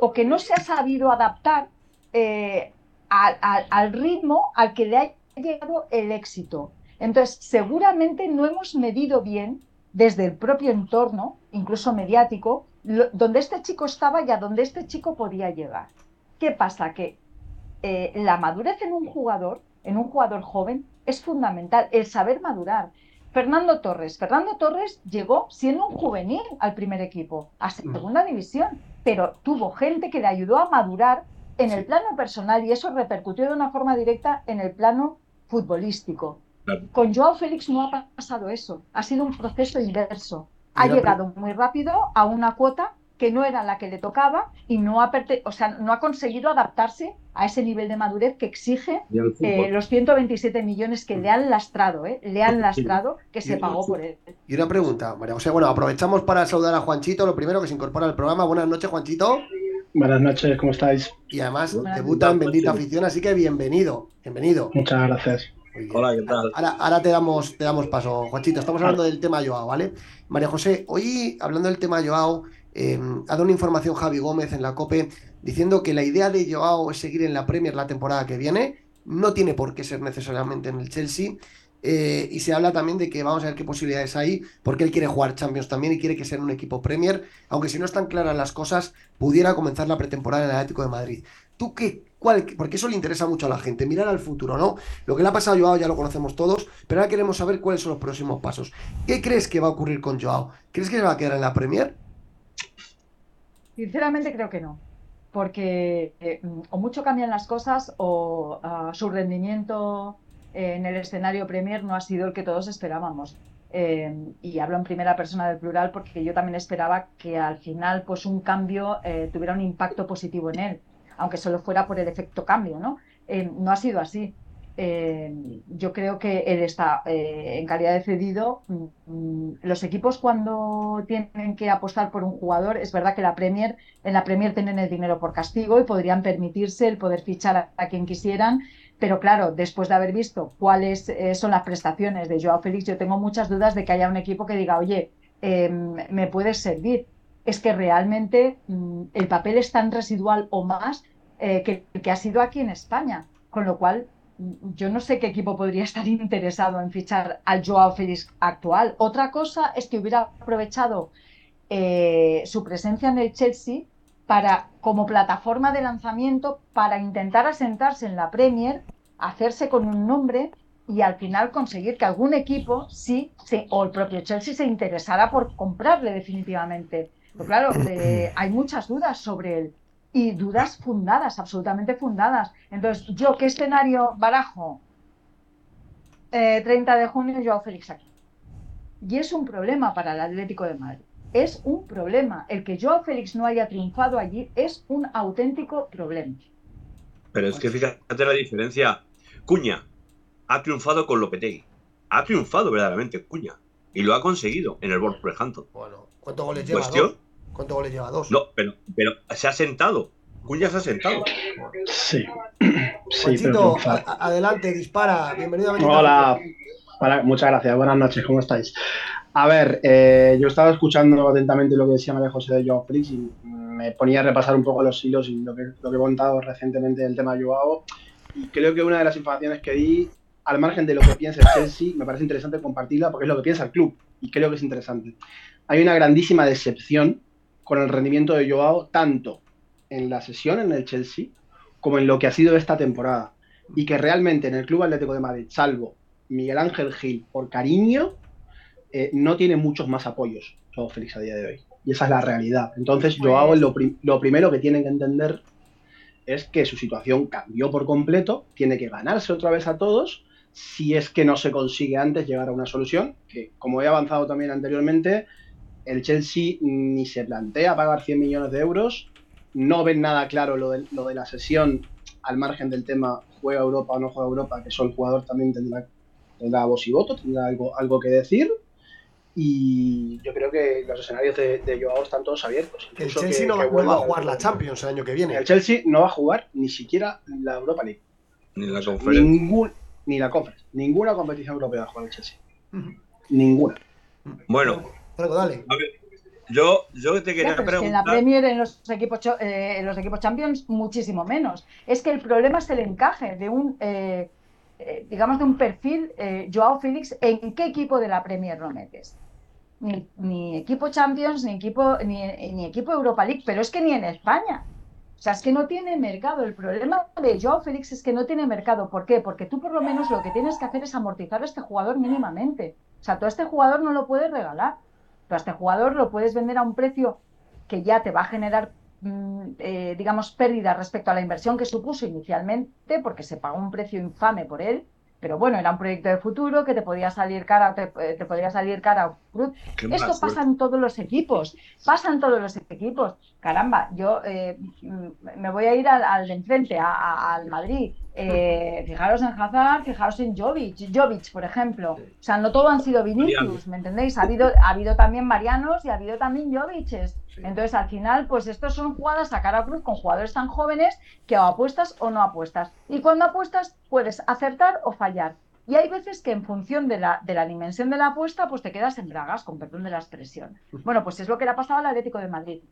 o que no se ha sabido adaptar eh, al ritmo al que le ha llegado el éxito. Entonces, seguramente no hemos medido bien desde el propio entorno, incluso mediático, donde este chico estaba y a donde este chico podía llegar. ¿Qué pasa? Que eh, la madurez en un jugador, en un jugador joven, es fundamental, el saber madurar. Fernando Torres. Fernando Torres llegó siendo un juvenil al primer equipo, a segunda división, pero tuvo gente que le ayudó a madurar en el plano personal y eso repercutió de una forma directa en el plano futbolístico. Con Joao Félix no ha pasado eso, ha sido un proceso inverso. Ha llegado muy rápido a una cuota que no era la que le tocaba y no ha, o sea, no ha conseguido adaptarse a ese nivel de madurez que exige eh, los 127 millones que le han lastrado, ¿eh? le han lastrado que se pagó por él. Y una pregunta, María José, bueno, aprovechamos para saludar a Juanchito, lo primero que se incorpora al programa. Buenas noches, Juanchito. Buenas noches, ¿cómo estáis? Y además debuta en Bendita Afición, así que bienvenido, bienvenido. Muchas gracias. Hola, ¿qué tal? Ahora, ahora, te, damos, te damos paso, Juanchito. Estamos hablando del tema Joao, ¿vale? María José, hoy hablando del tema Joao, Em, ha dado una información Javi Gómez en la COPE diciendo que la idea de Joao es seguir en la Premier la temporada que viene. No tiene por qué ser necesariamente en el Chelsea. eh, y se habla también de que vamos a ver qué posibilidades hay, porque él quiere jugar Champions también y quiere que sea un equipo Premier, aunque si no están claras las cosas, pudiera comenzar la pretemporada en el Atlético de Madrid. ¿Tú qué? Cuál, porque eso le interesa mucho a la gente, mirar al futuro, ¿no? Lo que le ha pasado a Joao ya lo conocemos todos, pero ahora queremos saber cuáles son los próximos pasos. ¿Qué crees que va a ocurrir con Joao? ¿Crees que se va a quedar en la Premier? Sinceramente creo que no, porque eh, o mucho cambian las cosas o uh, su rendimiento en el escenario Premier no ha sido el que todos esperábamos. Eh, y hablo en primera persona del plural porque yo también esperaba que al final pues un cambio eh, tuviera un impacto positivo en él, aunque solo fuera por el efecto cambio, ¿no? Eh, no ha sido así. Eh, yo creo que él está eh, en calidad de cedido. Mm, los equipos cuando tienen que apostar por un jugador, es verdad que la Premier, en la Premier tienen el dinero por castigo y podrían permitirse el poder fichar a, quien quisieran, pero claro, después de haber visto cuáles eh, son las prestaciones de Joao Félix, yo tengo muchas dudas de que haya un equipo que diga, oye, eh, me puedes servir. Es que realmente mm, el papel es tan residual o más que el que ha sido aquí en España, con lo cual mm, yo no sé qué equipo podría estar (laughs) interesado en fichar al Joao Félix actual. Otra cosa es que hubiera aprovechado eh, su presencia en el Chelsea para, como plataforma de lanzamiento para intentar asentarse en la Premier, hacerse con un nombre y al final conseguir que algún equipo sí, sí o el propio Chelsea se interesara por comprarle definitivamente. Pero claro, (clears throat) eh, hay muchas dudas sobre él y dudas fundadas, absolutamente fundadas. Entonces, ¿yo qué escenario barajo? Eh, 30 de junio, Joao Félix aquí. Y es un problema para el Atlético de Madrid. Es un problema. El que Joao Félix no haya triunfado allí es un auténtico problema. Pero es que fíjate la diferencia. Cuña ha triunfado con Lopetegui. Ha triunfado verdaderamente Cuña. Y lo ha conseguido en el Wolverhampton. Bueno, ¿cuántos goles lleva? Cuestión. ¿Cuántos goles lleva? Dos. No, pero, pero se ha sentado. Cuña se ha sentado. Sí. (clears throat) Sí, pero adelante, dispara. Bienvenido a Bendita Hola. Para- muchas gracias, buenas noches, ¿cómo estáis? A ver, eh, yo estaba escuchando atentamente lo que decía María José de Joao Félix y me ponía a repasar un poco los hilos y lo que, lo que he contado recientemente del tema de Joao. Y creo que una de las informaciones que di, al margen de lo que piensa el Chelsea, me parece interesante compartirla porque es lo que piensa el club y creo que es interesante. Hay una grandísima decepción con el rendimiento de Joao, tanto en la sesión en el Chelsea como en lo que ha sido esta temporada. Y que realmente en el Club Atlético de Madrid, salvo Miguel Ángel Gil por cariño, eh, no tiene muchos más apoyos Joao Félix a día de hoy. Y esa es la realidad. Entonces, Pues- Joao lo, lo primero que tienen que entender es que su situación cambió por completo, tiene que ganarse otra vez a todos, si es que no se consigue antes llegar a una solución, que como he avanzado también anteriormente, el Chelsea ni se plantea pagar 100 millones de euros, no ven nada claro lo de, lo de la sesión, al margen del tema juega Europa o no juega Europa, que eso el jugador también tendrá, tendrá voz y voto, tendrá algo, algo que decir. Y yo creo que los escenarios de, de Joao están todos abiertos. El Chelsea que- no, va, que no va a jugar la Champions el año que viene. El Chelsea no va a jugar ni siquiera la Europa League. Ni la ningún- ni la Conference. Ninguna competición europea va a jugar el Chelsea. Ninguna. Bueno, Franco, dale. a ver, yo, yo te Ya, quería pero es que en la preguntar. Premier, en los equipos, eh, en los equipos Champions, muchísimo menos. Es que el problema es el encaje de un, eh, eh, digamos, de un perfil eh, Joao Félix. ¿En qué equipo de la Premier lo metes? Ni, ni equipo Champions, ni equipo, ni, ni equipo Europa League, pero es que ni en España. O sea, es que no tiene mercado. El problema de Joao Félix es que no tiene mercado. ¿Por qué? Porque tú por lo menos lo que tienes que hacer es amortizar a este jugador mínimamente. O sea, tú a este jugador no lo puedes regalar. Tú a este jugador lo puedes vender a un precio que ya te va a generar, mm, eh, digamos, pérdida respecto a la inversión que supuso inicialmente, porque se pagó un precio infame por él. Pero bueno, era un proyecto de futuro que te podía salir cara, te, te podría salir cara. Qué Esto pasa en todos los equipos, pasa en todos los equipos. Caramba, yo eh, mm, me voy a ir al, al de enfrente, a- a- al Madrid. Eh, fijaros en Hazard, fijaros en Jovic, Jovic, por ejemplo. O sea, no todo han sido Vinicius, ¿me entendéis? Ha habido, ha habido también Marianos y ha habido también Joviches. Entonces, al final, pues estos son jugadas a cara a cruz con jugadores tan jóvenes que o apuestas o no apuestas. Y cuando apuestas, puedes acertar o fallar. Y hay veces que en función de la, de la dimensión de la apuesta, pues te quedas en bragas, con perdón de la expresión. (laughs) Bueno, pues es lo que le ha pasado al Atlético de Madrid.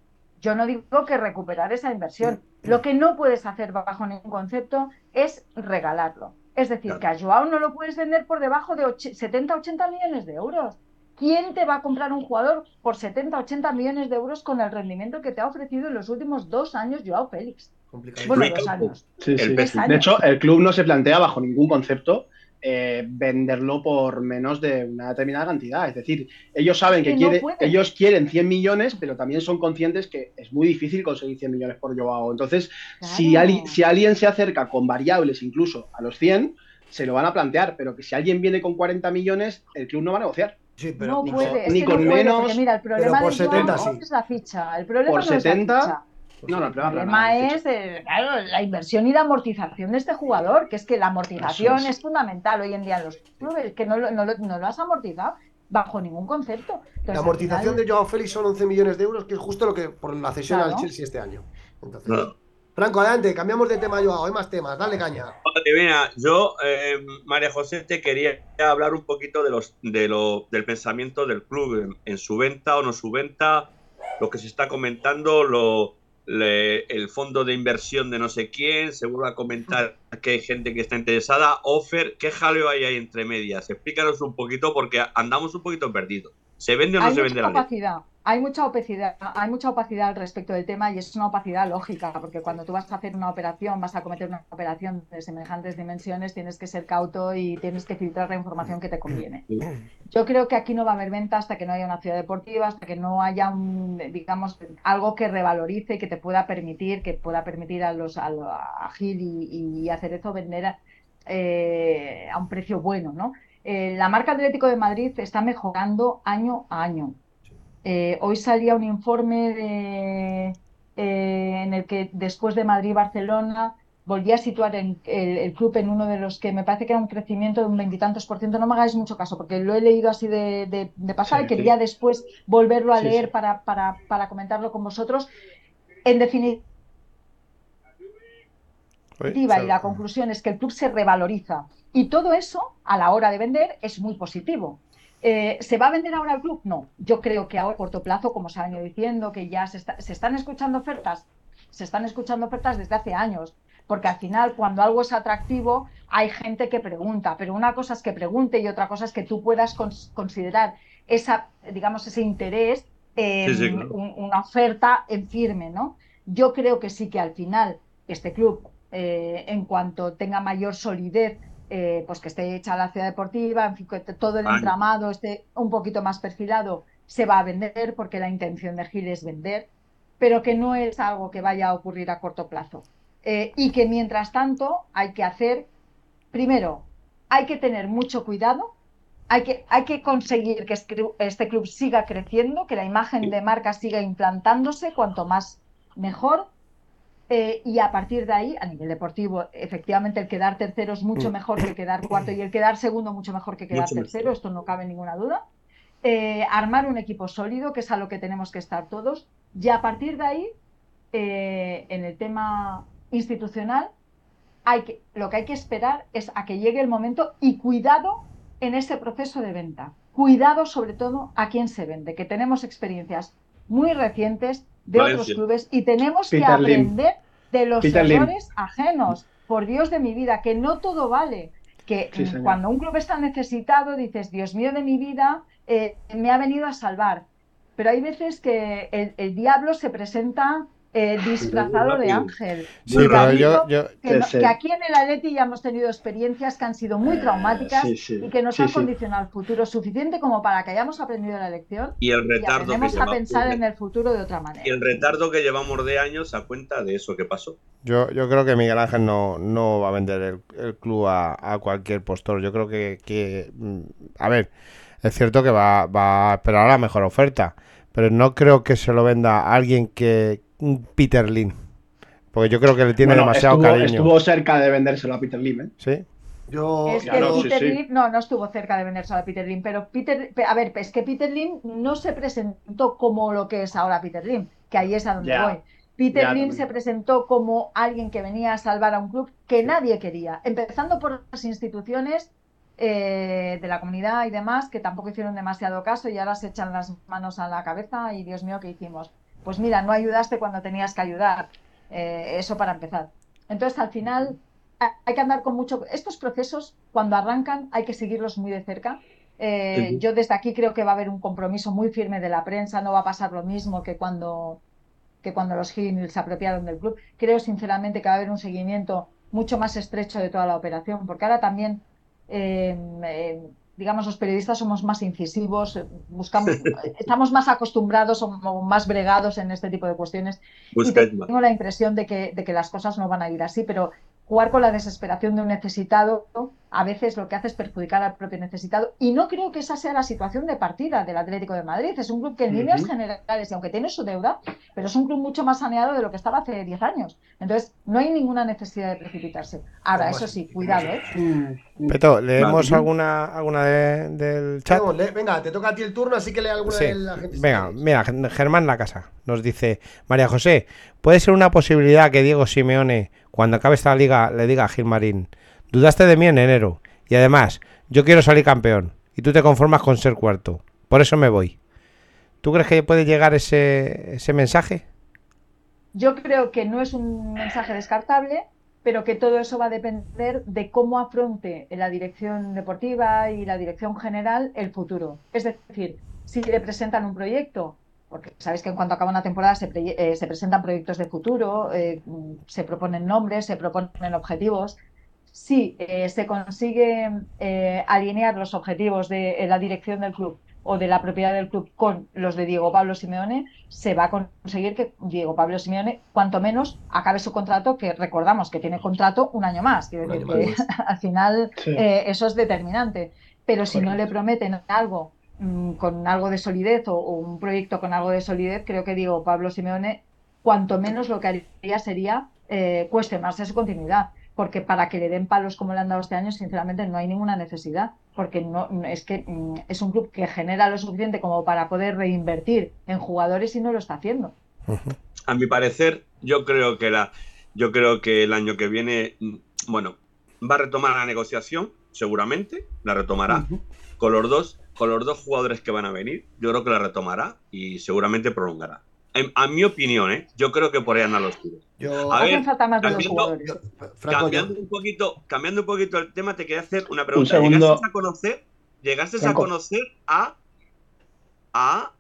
Yo no digo que recuperar esa inversión. Lo que no puedes hacer bajo ningún concepto es regalarlo. Es decir, Claro. que a Joao no lo puedes vender por debajo de 70, 80 millones de euros. ¿Quién te va a comprar un jugador por 70, 80 millones de euros con el rendimiento que te ha ofrecido en los últimos dos años Joao Félix? Complicado. Bueno, dos años. Sí, El sí. Betis. De hecho, el club no se plantea bajo ningún concepto eh, venderlo por menos de una determinada cantidad. Es decir, ellos saben que, Que quiere- ellos quieren 100 millones, pero también son conscientes que es muy difícil conseguir 100 millones por Joao. Entonces, si, ali- si alguien se acerca con variables incluso a los 100, se lo van a plantear, pero que si alguien viene con 40 millones, el club no va a negociar. Sí, pero no ni puede, con- es ni con no puede, menos, porque mira, el problema por de Joao 70 no sí. es la ficha, el problema Por no es la 70, No, no, el El problema, es eh, claro, la inversión y la amortización de este jugador, que es que la amortización es. es. fundamental hoy en día en los clubes, que no lo, no lo- no lo has amortizado bajo ningún concepto. Entonces, La amortización final- de Joao Félix son 11 millones de euros, que es justo lo que por la cesión Claro. al Chelsea este año. Entonces, No. Franco, adelante, cambiamos de tema, Joao, hay más temas, dale caña. Oye, mira, yo, eh, María José, te quería hablar un poquito de los, de lo, del pensamiento del club en, en su venta o no su venta, lo que se está comentando, lo, le- el fondo de inversión de no sé quién, se vuelve a comentar que hay gente que está interesada, offer, ¿qué jaleo hay ahí entre medias? Explícanos un poquito porque andamos un poquito perdidos. ¿Se vende o no hay se vende la ley? opacidad, hay mucha opacidad, hay mucha opacidad al respecto del tema y es una opacidad lógica, porque cuando tú vas a hacer una operación, vas a cometer una operación de semejantes dimensiones, tienes que ser cauto y tienes que filtrar la información que te conviene. Yo creo que aquí no va a haber venta hasta que no haya una ciudad deportiva, hasta que no haya un, digamos, algo que revalorice y que te pueda permitir, que pueda permitir a los a, a Gil y, y a Cerezo vender eh, a un precio bueno, ¿no? Eh, la marca Atlético de Madrid está mejorando año a año. Eh, hoy salía un informe de, eh, en el que después de Madrid-Barcelona volvía a situar en- el, el club en uno de los que me parece que era un crecimiento de un veintitantos por ciento. No me hagáis mucho caso porque lo he leído así de, de, de pasada Sí, y quería sí. después volverlo a Sí, leer. Para, para, para comentarlo con vosotros. En definitiva, Uy, y la conclusión es que el club se revaloriza. Y todo eso, a la hora de vender, es muy positivo. Eh, ¿Se va a vender ahora el club? No. Yo creo que ahora a corto plazo, como se ha venido diciendo, que ya se, está- se están escuchando ofertas, se están escuchando ofertas desde hace años. Porque al final, cuando algo es atractivo, hay gente que pregunta. Pero una cosa es que pregunte y otra cosa es que tú puedas cons- considerar esa, digamos, ese interés en Sí, sí, claro. un- una oferta en firme, ¿no? Yo creo que sí que al final este club, eh, en cuanto tenga mayor solidez, eh, pues que esté hecha la ciudad deportiva, en fin, que todo el entramado esté un poquito más perfilado, se va a vender porque la intención de Gil es vender, pero que no es algo que vaya a ocurrir a corto plazo. Eh, y que mientras tanto hay que hacer, primero, hay que tener mucho cuidado, hay que, hay que conseguir que este este club siga creciendo, que la imagen de marca siga implantándose, cuanto más mejor. Eh, y a partir de ahí, a nivel deportivo, efectivamente el quedar tercero es mucho Mm. mejor que quedar cuarto y el quedar segundo mucho mejor que quedar Mucho mejor. tercero, esto no cabe ninguna duda. Eh, armar un equipo sólido, que es a lo que tenemos que estar todos, y a partir de ahí, eh, en el tema institucional, hay que, lo que hay que esperar es a que llegue el momento y cuidado en ese proceso de venta. Cuidado sobre todo a quién se vende, que tenemos experiencias muy recientes de Valencia. otros clubes y tenemos que Lim. aprender de los Peter Lim. errores ajenos. Por Dios de mi vida, que no todo vale. Que Sí, cuando un club está necesitado, dices, Dios mío de mi vida, eh, me ha venido a salvar. Pero hay veces que el, el diablo se presenta eh, disfrazado de ángel. Sí, pero yo, yo, Que, no- aquí en el Atleti ya hemos tenido experiencias que han sido muy traumáticas sí, sí. y que nos Sí, han sí. condicionado el futuro suficiente como para que hayamos aprendido la lección Y el y retardo que aprendemos a lleva- pensar en el futuro de otra manera. y el retardo que llevamos de años a cuenta de eso que pasó. yo, yo creo que Miguel Ángel no, no va a vender el, el club a, a cualquier postor. Yo creo que, que, mm, a ver, es cierto que va, va a esperar la mejor oferta, pero no creo que se lo venda a alguien que Peter Lin. Porque yo creo que le tiene Bueno, demasiado estuvo, cariño. estuvo cerca de vendérselo a Peter Lim, ¿eh? ¿Sí? Yo, Es que Claro, sí, Peter sí. No, no estuvo cerca de venderse a Peter Lim, pero Peter, pe- a ver, es que Peter Lim no se presentó como lo que es ahora Peter Lim, que ahí es a donde voy. Peter Ya, Lim también. se presentó como alguien que venía a salvar a un club que nadie quería, empezando por las instituciones eh, de la comunidad y demás, que tampoco hicieron demasiado caso y ahora se echan las manos a la cabeza y Dios mío, ¿qué hicimos? Pues mira, no ayudaste cuando tenías que ayudar, Eh, eso para empezar. Entonces, al final, hay que andar con mucho... Estos procesos, cuando arrancan, hay que seguirlos muy de cerca. Eh, yo desde aquí creo que va a haber un compromiso muy firme de la prensa, no va a pasar lo mismo que cuando, que cuando los Hills se apropiaron del club. Creo sinceramente que va a haber un seguimiento mucho más estrecho de toda la operación, porque ahora también eh, digamos, los periodistas somos más incisivos, eh, buscamos, (laughs) estamos más acostumbrados o más bregados en este tipo de cuestiones. y tengo la impresión de que, de que las cosas no van a ir así, pero jugar con la desesperación de un necesitado a veces lo que hace es perjudicar al propio necesitado. Y no creo que esa sea la situación de partida del Atlético de Madrid. Es un club que en líneas generales, y aunque tiene su deuda, pero es un club mucho más saneado de lo que estaba hace 10 años. Entonces, no hay ninguna necesidad de precipitarse. Ahora, eso sí, cuidado, ¿eh? Mm. Peto, ¿leemos alguna, alguna del chat? venga, te toca a ti el turno, así que lee alguna de la gente. Venga, mira, Germán La Casa nos dice, María José, ¿puede ser una posibilidad que Diego Simeone cuando acabe esta liga le diga a Gilmarín, dudaste de mí en enero, y además, yo quiero salir campeón, y tú te conformas con ser cuarto, por eso me voy. ¿Tú crees que puede llegar ese, ese mensaje? Yo creo que no es un mensaje descartable, pero que todo eso va a depender de cómo afronte la dirección deportiva y la dirección general el futuro. Es decir, si le presentan un proyecto porque sabéis que en cuanto acaba una temporada se, eh, presentan proyectos de futuro, eh, se proponen nombres, se proponen objetivos. Si eh, se consigue alinear los objetivos de la dirección del club o de la propiedad del club con los de Diego Pablo Simeone, se va a conseguir que Diego Pablo Simeone, cuanto menos, acabe su contrato, que recordamos que tiene contrato un año más. Quiero decir que (laughs) al final eso es determinante. Pero si no le prometen algo Mm, con algo de solidez o, un proyecto con algo de solidez, creo que digo Pablo Simeone, cuanto menos lo que haría sería eh, cuestionarse su continuidad. Porque para que le den palos como le han dado este año, sinceramente no hay ninguna necesidad. Porque no, es que mm, es un club que genera lo suficiente como para poder reinvertir en jugadores y no lo está haciendo. A mi parecer, yo creo que la, yo creo que el año que viene, mm, bueno, va a retomar la negociación, seguramente, la retomará con los dos con los dos jugadores que van a venir, yo creo que la retomará y seguramente prolongará. a mi opinión, ¿eh? yo creo que por ahí andan los tiros. A ver, cambiando, cambiando un poquito, cambiando un poquito el tema, te quería hacer una pregunta. ¿Llegaste a conocer, llegaste a conocer a a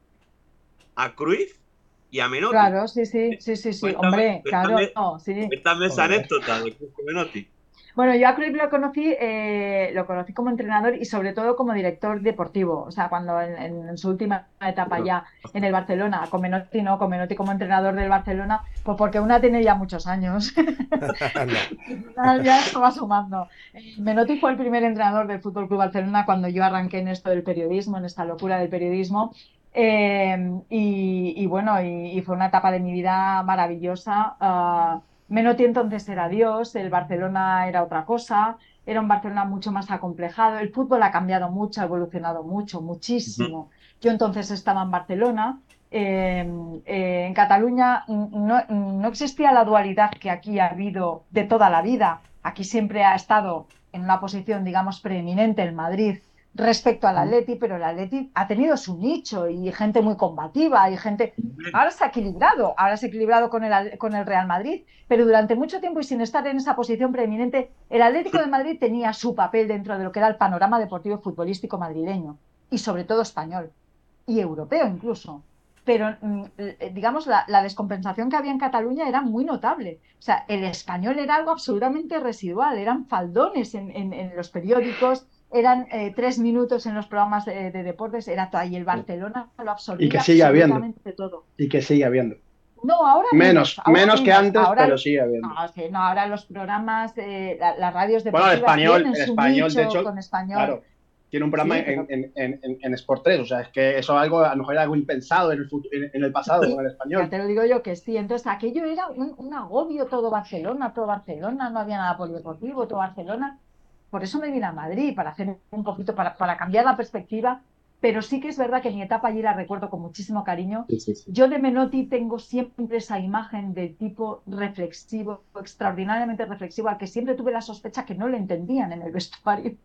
a Cruz y a Menotti? Claro, sí, sí, sí, sí, sí. hombre, claro, no, sí. esa anécdota de Cruz y Menotti. Bueno, yo a Cruyff lo conocí, eh, lo conocí como entrenador y sobre todo como director deportivo. O sea, cuando en, su última etapa ya en el Barcelona, con Menotti no, con Menotti como entrenador del Barcelona, pues porque una tiene ya muchos años. (laughs) (laughs) ya estaba sumando. Menotti fue el primer entrenador del Fútbol Club Barcelona cuando yo arranqué en esto del periodismo, en esta locura del periodismo. Eh, y, bueno, y, fue una etapa de mi vida maravillosa. Ah, Menotti entonces era Dios, el Barcelona era otra cosa, era un Barcelona mucho más acomplejado, el fútbol ha cambiado mucho, ha evolucionado mucho, muchísimo. Yo entonces estaba en Barcelona, eh, eh, en Cataluña no, no, existía la dualidad que aquí ha habido de toda la vida. Aquí siempre ha estado en una posición, digamos, preeminente el Madrid respecto al Atleti, pero el Atleti ha tenido su nicho y gente muy combativa y gente... Ahora se ha equilibrado, ahora se ha equilibrado con el, con el Real Madrid, pero durante mucho tiempo y sin estar en esa posición preeminente, el Atlético de Madrid tenía su papel dentro de lo que era el panorama deportivo futbolístico madrileño y sobre todo español y europeo incluso. Pero, mm, eh, digamos, la, descompensación que había en Cataluña era muy notable. O sea, el español era algo absolutamente residual, eran faldones en, en los periódicos, eran eh, tres minutos en los programas de, deportes, era todo, y el Barcelona lo absorbía y que sigue habiendo todo. Y que sigue habiendo. No, ahora menos, menos, que antes, pero sigue habiendo. No, ahora los programas, eh, las radios deportivas bueno, el español, el español, de hecho, con español. Claro, tiene un programa en, en, en, Sport 3, o sea, es que eso algo, a lo mejor era algo impensado en el, en, el pasado con el español. te lo digo yo que sí, entonces aquello era un, un agobio todo Barcelona, todo Barcelona, no había nada polideportivo, todo Barcelona, por eso me vine a Madrid, para hacer un poquito, para, para cambiar la perspectiva. Pero sí que es verdad que mi etapa allí la recuerdo con muchísimo cariño. Yo de Menotti tengo siempre esa imagen de tipo reflexivo, extraordinariamente reflexivo, al que siempre tuve la sospecha que no le entendían en el vestuario.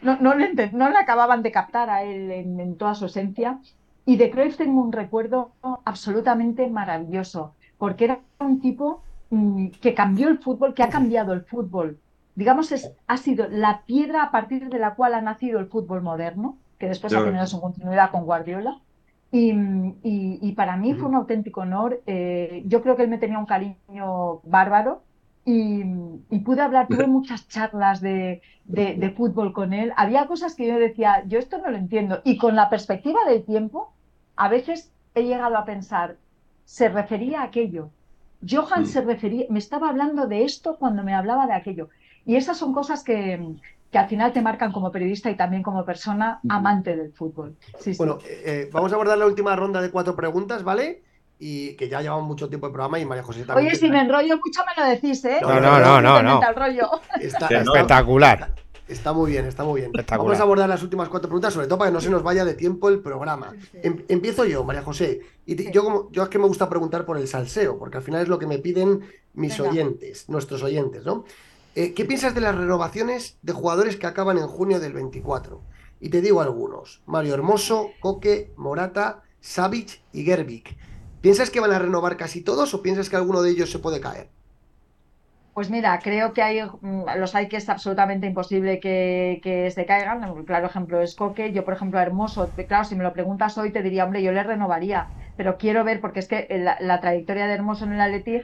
No, no, le, no le acababan de captar a él en, toda su esencia. Y de Cruyff tengo un recuerdo absolutamente maravilloso, porque era un tipo mm, que cambió el fútbol, que ha cambiado el fútbol digamos, es, ha sido la piedra a partir de la cual ha nacido el fútbol moderno, que después ha tenido su continuidad con Guardiola. Y, y, y para mí fue un auténtico honor. Eh, yo creo que él me tenía un cariño bárbaro y, y pude hablar, (laughs) tuve muchas charlas de, de, de, fútbol con él. Había cosas que yo decía, yo esto no lo entiendo. Y con la perspectiva del tiempo, a veces he llegado a pensar, se refería a aquello. Johan se refería, me estaba hablando de esto cuando me hablaba de aquello. Y esas son cosas que, que al final te marcan como periodista y también como persona amante del fútbol. Sí, sí. Bueno, eh, eh, vamos a abordar la última ronda de cuatro preguntas, ¿vale? Y que ya llevamos mucho tiempo de programa y María José también. Oye, si me enrollo mucho me lo decís, ¿eh? No, no, no, no. no. Está, está, espectacular. Está muy bien, está muy bien. Vamos a abordar las últimas cuatro preguntas, sobre todo para que no se nos vaya de tiempo el programa. Em, empiezo yo, María José. Y sí. yo, como, yo es que me gusta preguntar por el salseo, porque al final es lo que me piden mis Venga. oyentes, nuestros oyentes, ¿no? Eh, ¿Qué piensas de las renovaciones de jugadores que acaban en junio del 24? Y te digo algunos: Mario Hermoso, Coque, Morata, Savic y Gerbic. ¿Piensas que van a renovar casi todos o piensas que alguno de ellos se puede caer? Pues mira, creo que hay los hay que es absolutamente imposible que, se caigan. Un claro ejemplo es Coque. Yo, por ejemplo, Hermoso, claro, si me lo preguntas hoy, te diría, hombre, yo le renovaría. Pero quiero ver, porque es que la, la trayectoria de Hermoso en el Atleti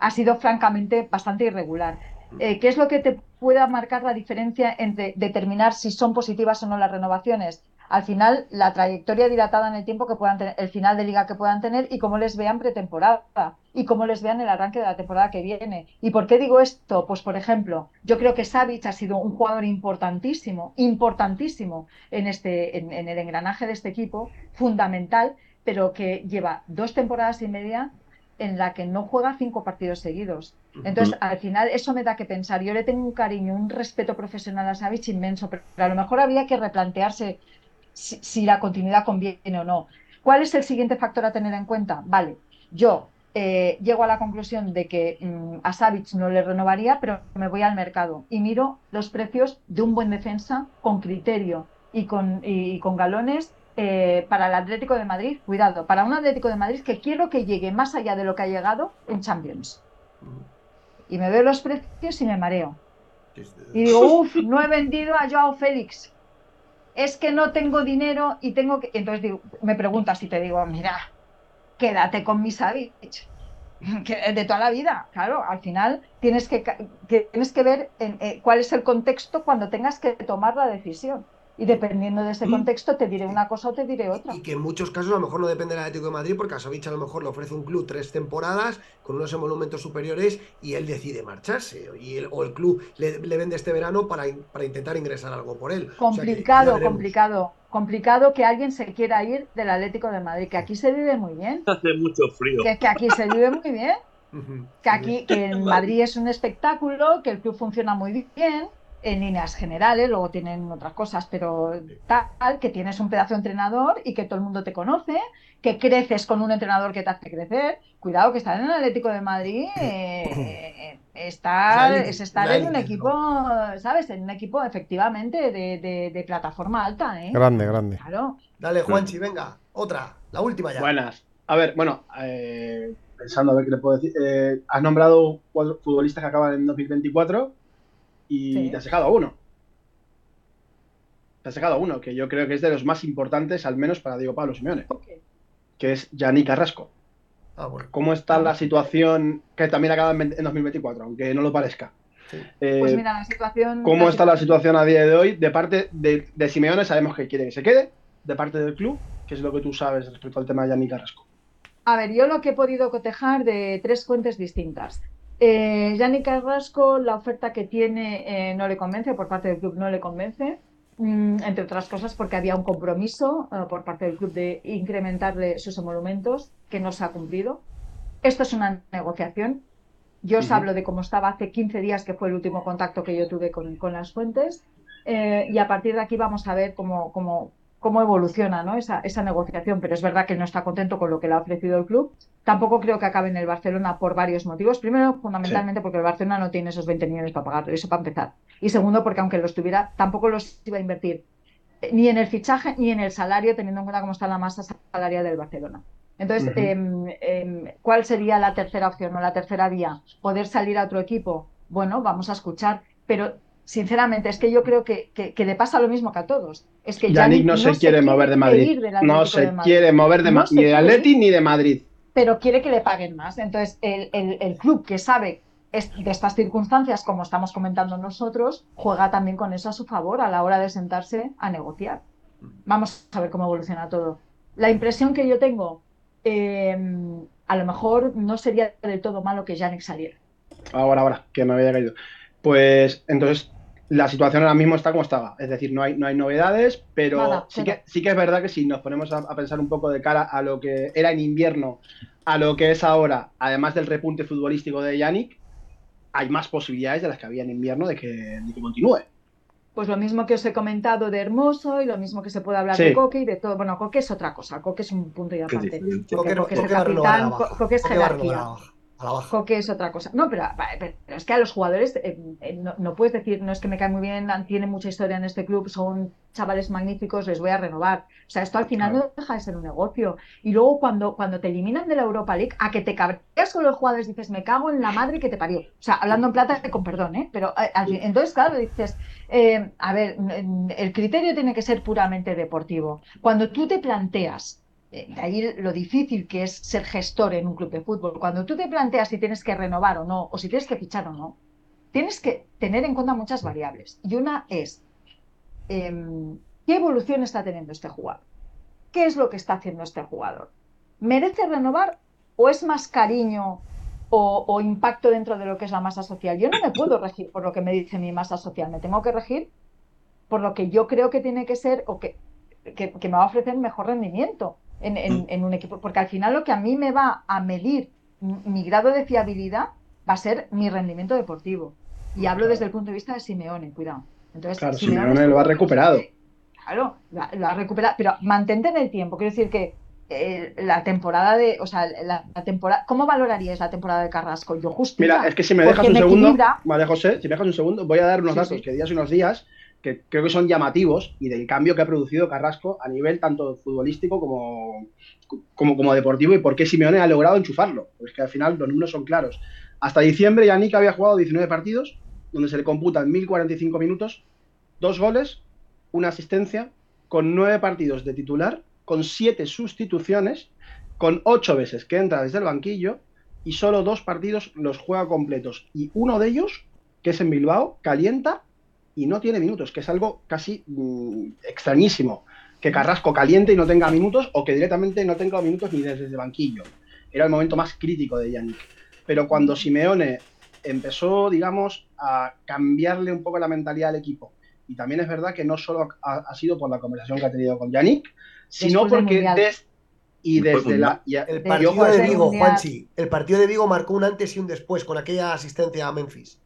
ha sido francamente bastante irregular. Eh, ¿Qué es lo que te pueda marcar la diferencia entre determinar si son positivas o no las renovaciones? Al final, la trayectoria dilatada en el tiempo que puedan tener, el final de liga que puedan tener y cómo les vean pretemporada y cómo les vean el arranque de la temporada que viene. ¿Y por qué digo esto? Pues, por ejemplo, yo creo que Savic ha sido un jugador importantísimo, importantísimo en, este, en, en el engranaje de este equipo, fundamental, pero que lleva dos temporadas y media en la que no juega cinco partidos seguidos. Entonces, al final, eso me da que pensar. Yo le tengo un cariño, un respeto profesional a Savic inmenso, pero a lo mejor habría que replantearse si, si la continuidad conviene o no. ¿Cuál es el siguiente factor a tener en cuenta? Vale, yo eh, llego a la conclusión de que mmm, a Savic no le renovaría, pero me voy al mercado y miro los precios de un buen defensa con criterio y con, y, y con galones eh, para el Atlético de Madrid, cuidado, para un Atlético de Madrid que quiero que llegue más allá de lo que ha llegado en Champions. Y me veo los precios y me mareo. Y digo, (laughs) uff, no he vendido a Joao Félix. Es que no tengo dinero y tengo que. Entonces digo, me preguntas y te digo, mira, quédate con mi Savic. (laughs) De toda la vida, claro, al final tienes que, que tienes que ver en, eh, cuál es el contexto cuando tengas que tomar la decisión y dependiendo de ese contexto te diré una cosa o te diré otra. Y que en muchos casos a lo mejor no depende del Atlético de Madrid porque a Savic a lo mejor le ofrece un club tres temporadas con unos emolumentos superiores y él decide marcharse y el, o el club le, le, vende este verano para, para intentar ingresar algo por él. Complicado, o sea complicado. Complicado que alguien se quiera ir del Atlético de Madrid, que aquí se vive muy bien. (laughs) Hace mucho frío. Que, que aquí se vive muy bien. Que aquí, que en (laughs) Madrid es un espectáculo, que el club funciona muy bien, en líneas generales, luego tienen otras cosas, pero tal, que tienes un pedazo de entrenador y que todo el mundo te conoce, que creces con un entrenador que te hace crecer. Cuidado, que estar en el Atlético de Madrid eh, estar, es estar en un equipo, ¿sabes? En un equipo efectivamente de, de, de plataforma alta. ¿eh? Grande, grande. Claro. Dale, Juanchi, venga, otra, la última ya. Buenas. A ver, bueno, eh, pensando a ver qué le puedo decir. Eh, has nombrado cuatro futbolistas que acaban en 2024 y sí. te has dejado a uno. Te has dejado a uno, que yo creo que es de los más importantes, al menos para Diego Pablo Simeone, okay. que es Yannick Carrasco. Ah, bueno. ¿Cómo está la situación que también acaba en 2024, aunque no lo parezca? Sí. Eh, pues mira, la situación. ¿Cómo la está situación... la situación a día de hoy? De parte de, de, Simeone, sabemos que quiere que se quede. De parte del club, ¿qué es lo que tú sabes respecto al tema de Yannick Carrasco? A ver, yo lo que he podido cotejar de tres fuentes distintas. Eh, Yannick Carrasco, la oferta que tiene eh, no le convence, por parte del club no le convence, mm, entre otras cosas porque había un compromiso uh, por parte del club de incrementarle sus emolumentos que no se ha cumplido. Esto es una negociación. Yo os uh -huh. hablo de cómo estaba hace 15 días, que fue el último contacto que yo tuve con, con las fuentes, eh, y a partir de aquí vamos a ver cómo, cómo, cómo evoluciona ¿no? esa, esa, negociación, pero es verdad que no está contento con lo que le ha ofrecido el club. Tampoco creo que acabe en el Barcelona por varios motivos. Primero, fundamentalmente, sí. porque el Barcelona no tiene esos 20 millones para pagar, eso para empezar. Y segundo, porque aunque los tuviera, tampoco los iba a invertir eh, ni en el fichaje ni en el salario, teniendo en cuenta cómo está la masa salarial del Barcelona. Entonces, uh -huh. eh, eh, ¿cuál sería la tercera opción o la tercera vía? ¿Poder salir a otro equipo? Bueno, vamos a escuchar pero sinceramente es que yo creo que, que, le pasa lo mismo que a todos. Es que Yannick, no, se, quiere mover de Madrid. no se quiere mover de Madrid, ni de Atleti ni de Madrid. Pero quiere que le paguen más. Entonces, el, el club que sabe de estas circunstancias, como estamos comentando nosotros, juega también con eso a su favor a la hora de sentarse a negociar. Vamos a ver cómo evoluciona todo. La impresión que yo tengo, eh, a lo mejor no sería del todo malo que Yannick saliera. Ahora, ahora, que me había caído. Pues entonces la situación ahora mismo está como estaba. Es decir, no hay, no hay novedades, pero, sí, Que, sí que es verdad que si nos ponemos a, a, pensar un poco de cara a lo que era en invierno, a lo que es ahora, además del repunte futbolístico de Yannick, hay más posibilidades de las que había en invierno de que, continúe. Pues lo mismo que os he comentado de Hermoso y lo mismo que se puede hablar de Coque y de todo. Bueno, Coque es otra cosa, Coque es un punto y aparte. Coque, es el capitán, Coque es jerarquía. Coque es otra cosa. No, pero, es que a los jugadores eh, eh, no, puedes decir, no es que me cae muy bien, tiene mucha historia en este club, son chavales magníficos, les voy a renovar. O sea, esto al final no deja de ser un negocio. Y luego cuando, cuando te eliminan de la Europa League, a que te cabreas con los jugadores, dices, me cago en la madre que te parió. O sea, hablando en plata, con perdón, ¿eh? Pero eh, entonces, claro, dices, a ver, el criterio tiene que ser puramente deportivo. Cuando tú te planteas de ahí lo difícil que es ser gestor en un club de fútbol. Cuando tú te planteas si tienes que renovar o no, o si tienes que fichar o no, tienes que tener en cuenta muchas variables. Y una es, em, ¿qué evolución está teniendo este jugador? ¿Qué es lo que está haciendo este jugador? ¿Merece renovar o es más cariño o, impacto dentro de lo que es la masa social? Yo no me puedo regir por lo que me dice mi masa social, me tengo que regir por lo que yo creo que tiene que ser o que, que me va a ofrecer mejor rendimiento. Mm. en, un equipo, porque al final lo que a mí me va a medir mi grado de fiabilidad va a ser mi rendimiento deportivo. Y hablo desde el punto de vista de Simeone, cuidado. Entonces, claro, Simeone, lo ha recuperado. Claro, lo, ha recuperado, pero mantente en el tiempo. Quiero decir que eh, la temporada de, o sea, la, temporada, ¿cómo valorarías la temporada de Carrasco? Yo justo. Mira, es que si me dejas un segundo, María José, si me dejas un segundo, voy a dar unos datos que días y unos días que creo que son llamativos y del cambio que ha producido Carrasco a nivel tanto futbolístico como, como, como deportivo y por qué Simeone ha logrado enchufarlo. Pues que al final los números son claros. Hasta diciembre Yannick había jugado 19 partidos, donde se le computan 1045 minutos, dos goles, una asistencia, con nueve partidos de titular, con siete sustituciones, con ocho veces que entra desde el banquillo y solo dos partidos los juega completos. Y uno de ellos, que es en Bilbao, calienta y no tiene minutos, que es algo casi mm, extrañísimo. Que Carrasco caliente y no tenga minutos o que directamente no tenga minutos ni desde el banquillo. Era el momento más crítico de Yannick. Pero cuando Simeone empezó, digamos, a cambiarle un poco la mentalidad al equipo, y también es verdad que no solo ha, sido por la conversación que ha tenido con Yannick, sino porque y desde la el partido de Vigo, Juanchi, el partido de Vigo marcó un antes y un después con aquella asistencia a Memphis.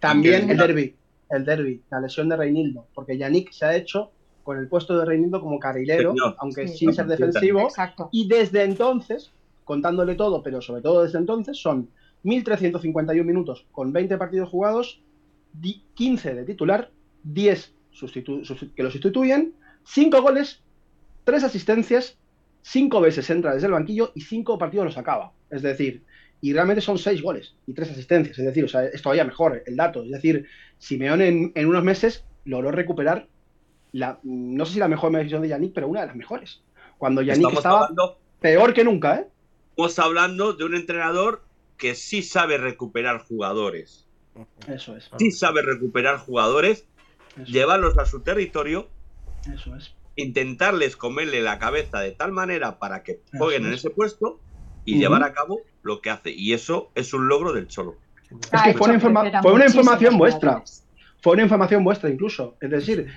también el derby el derby, la lesión de Reinildo, porque Yannick se ha hecho con el puesto de Reinildo como carrilero, aunque sin ser defensivo, y desde entonces, contándole todo, pero sobre todo desde entonces, son 1.351 minutos con 20 partidos jugados, 15 de titular, 10 que lo sustituyen, 5 goles, 3 asistencias, 5 veces entra desde el banquillo y 5 partidos los acaba. Es decir, y realmente son seis goles y tres asistencias. Es decir, o sea, es todavía mejor el dato. Es decir, Simeone en, en unos meses logró recuperar la, no sé si la mejor medición de Yannick, pero una de las mejores. Cuando Yannick estaba peor que nunca, ¿eh? Estamos hablando de un entrenador que sí sabe recuperar jugadores. Eso es. Sí sabe recuperar jugadores, llevarlos a su territorio. Eso es. Intentarles comerle la cabeza de tal manera para que jueguen en ese puesto y llevar a cabo lo que hace. Y eso es un logro del Cholo. Es que fue una, fue una información vuestra. Fue una información vuestra incluso. Es decir,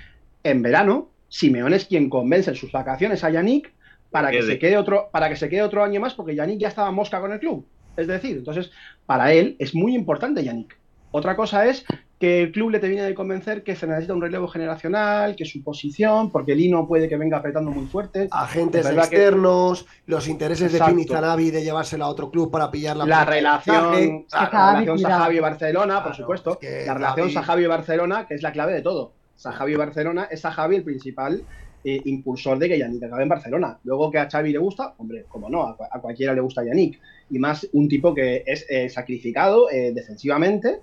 en verano, Simeone es quien convence en sus vacaciones a Yannick para que, se quede otro, para que se quede otro año más, porque Yannick ya estaba mosca con el club. Es decir, entonces, para él es muy importante Yannick. Otra cosa es que el club le termine de convencer que se necesita un relevo generacional, que su posición, porque Lino puede que venga apretando muy fuerte. Agentes externos, los intereses de Fini Zanabi de llevárselo a otro club para pillar la La relación, la relación Sajavi-Barcelona, por supuesto. la relación Sajavi-Barcelona, que es la clave de todo. Sajavi-Barcelona es Sajavi el principal eh, impulsor de que Yannick acabe en Barcelona. Luego que a Xavi le gusta, hombre, como no, a, cualquiera le gusta Yannick. Y más un tipo que es eh, sacrificado eh, defensivamente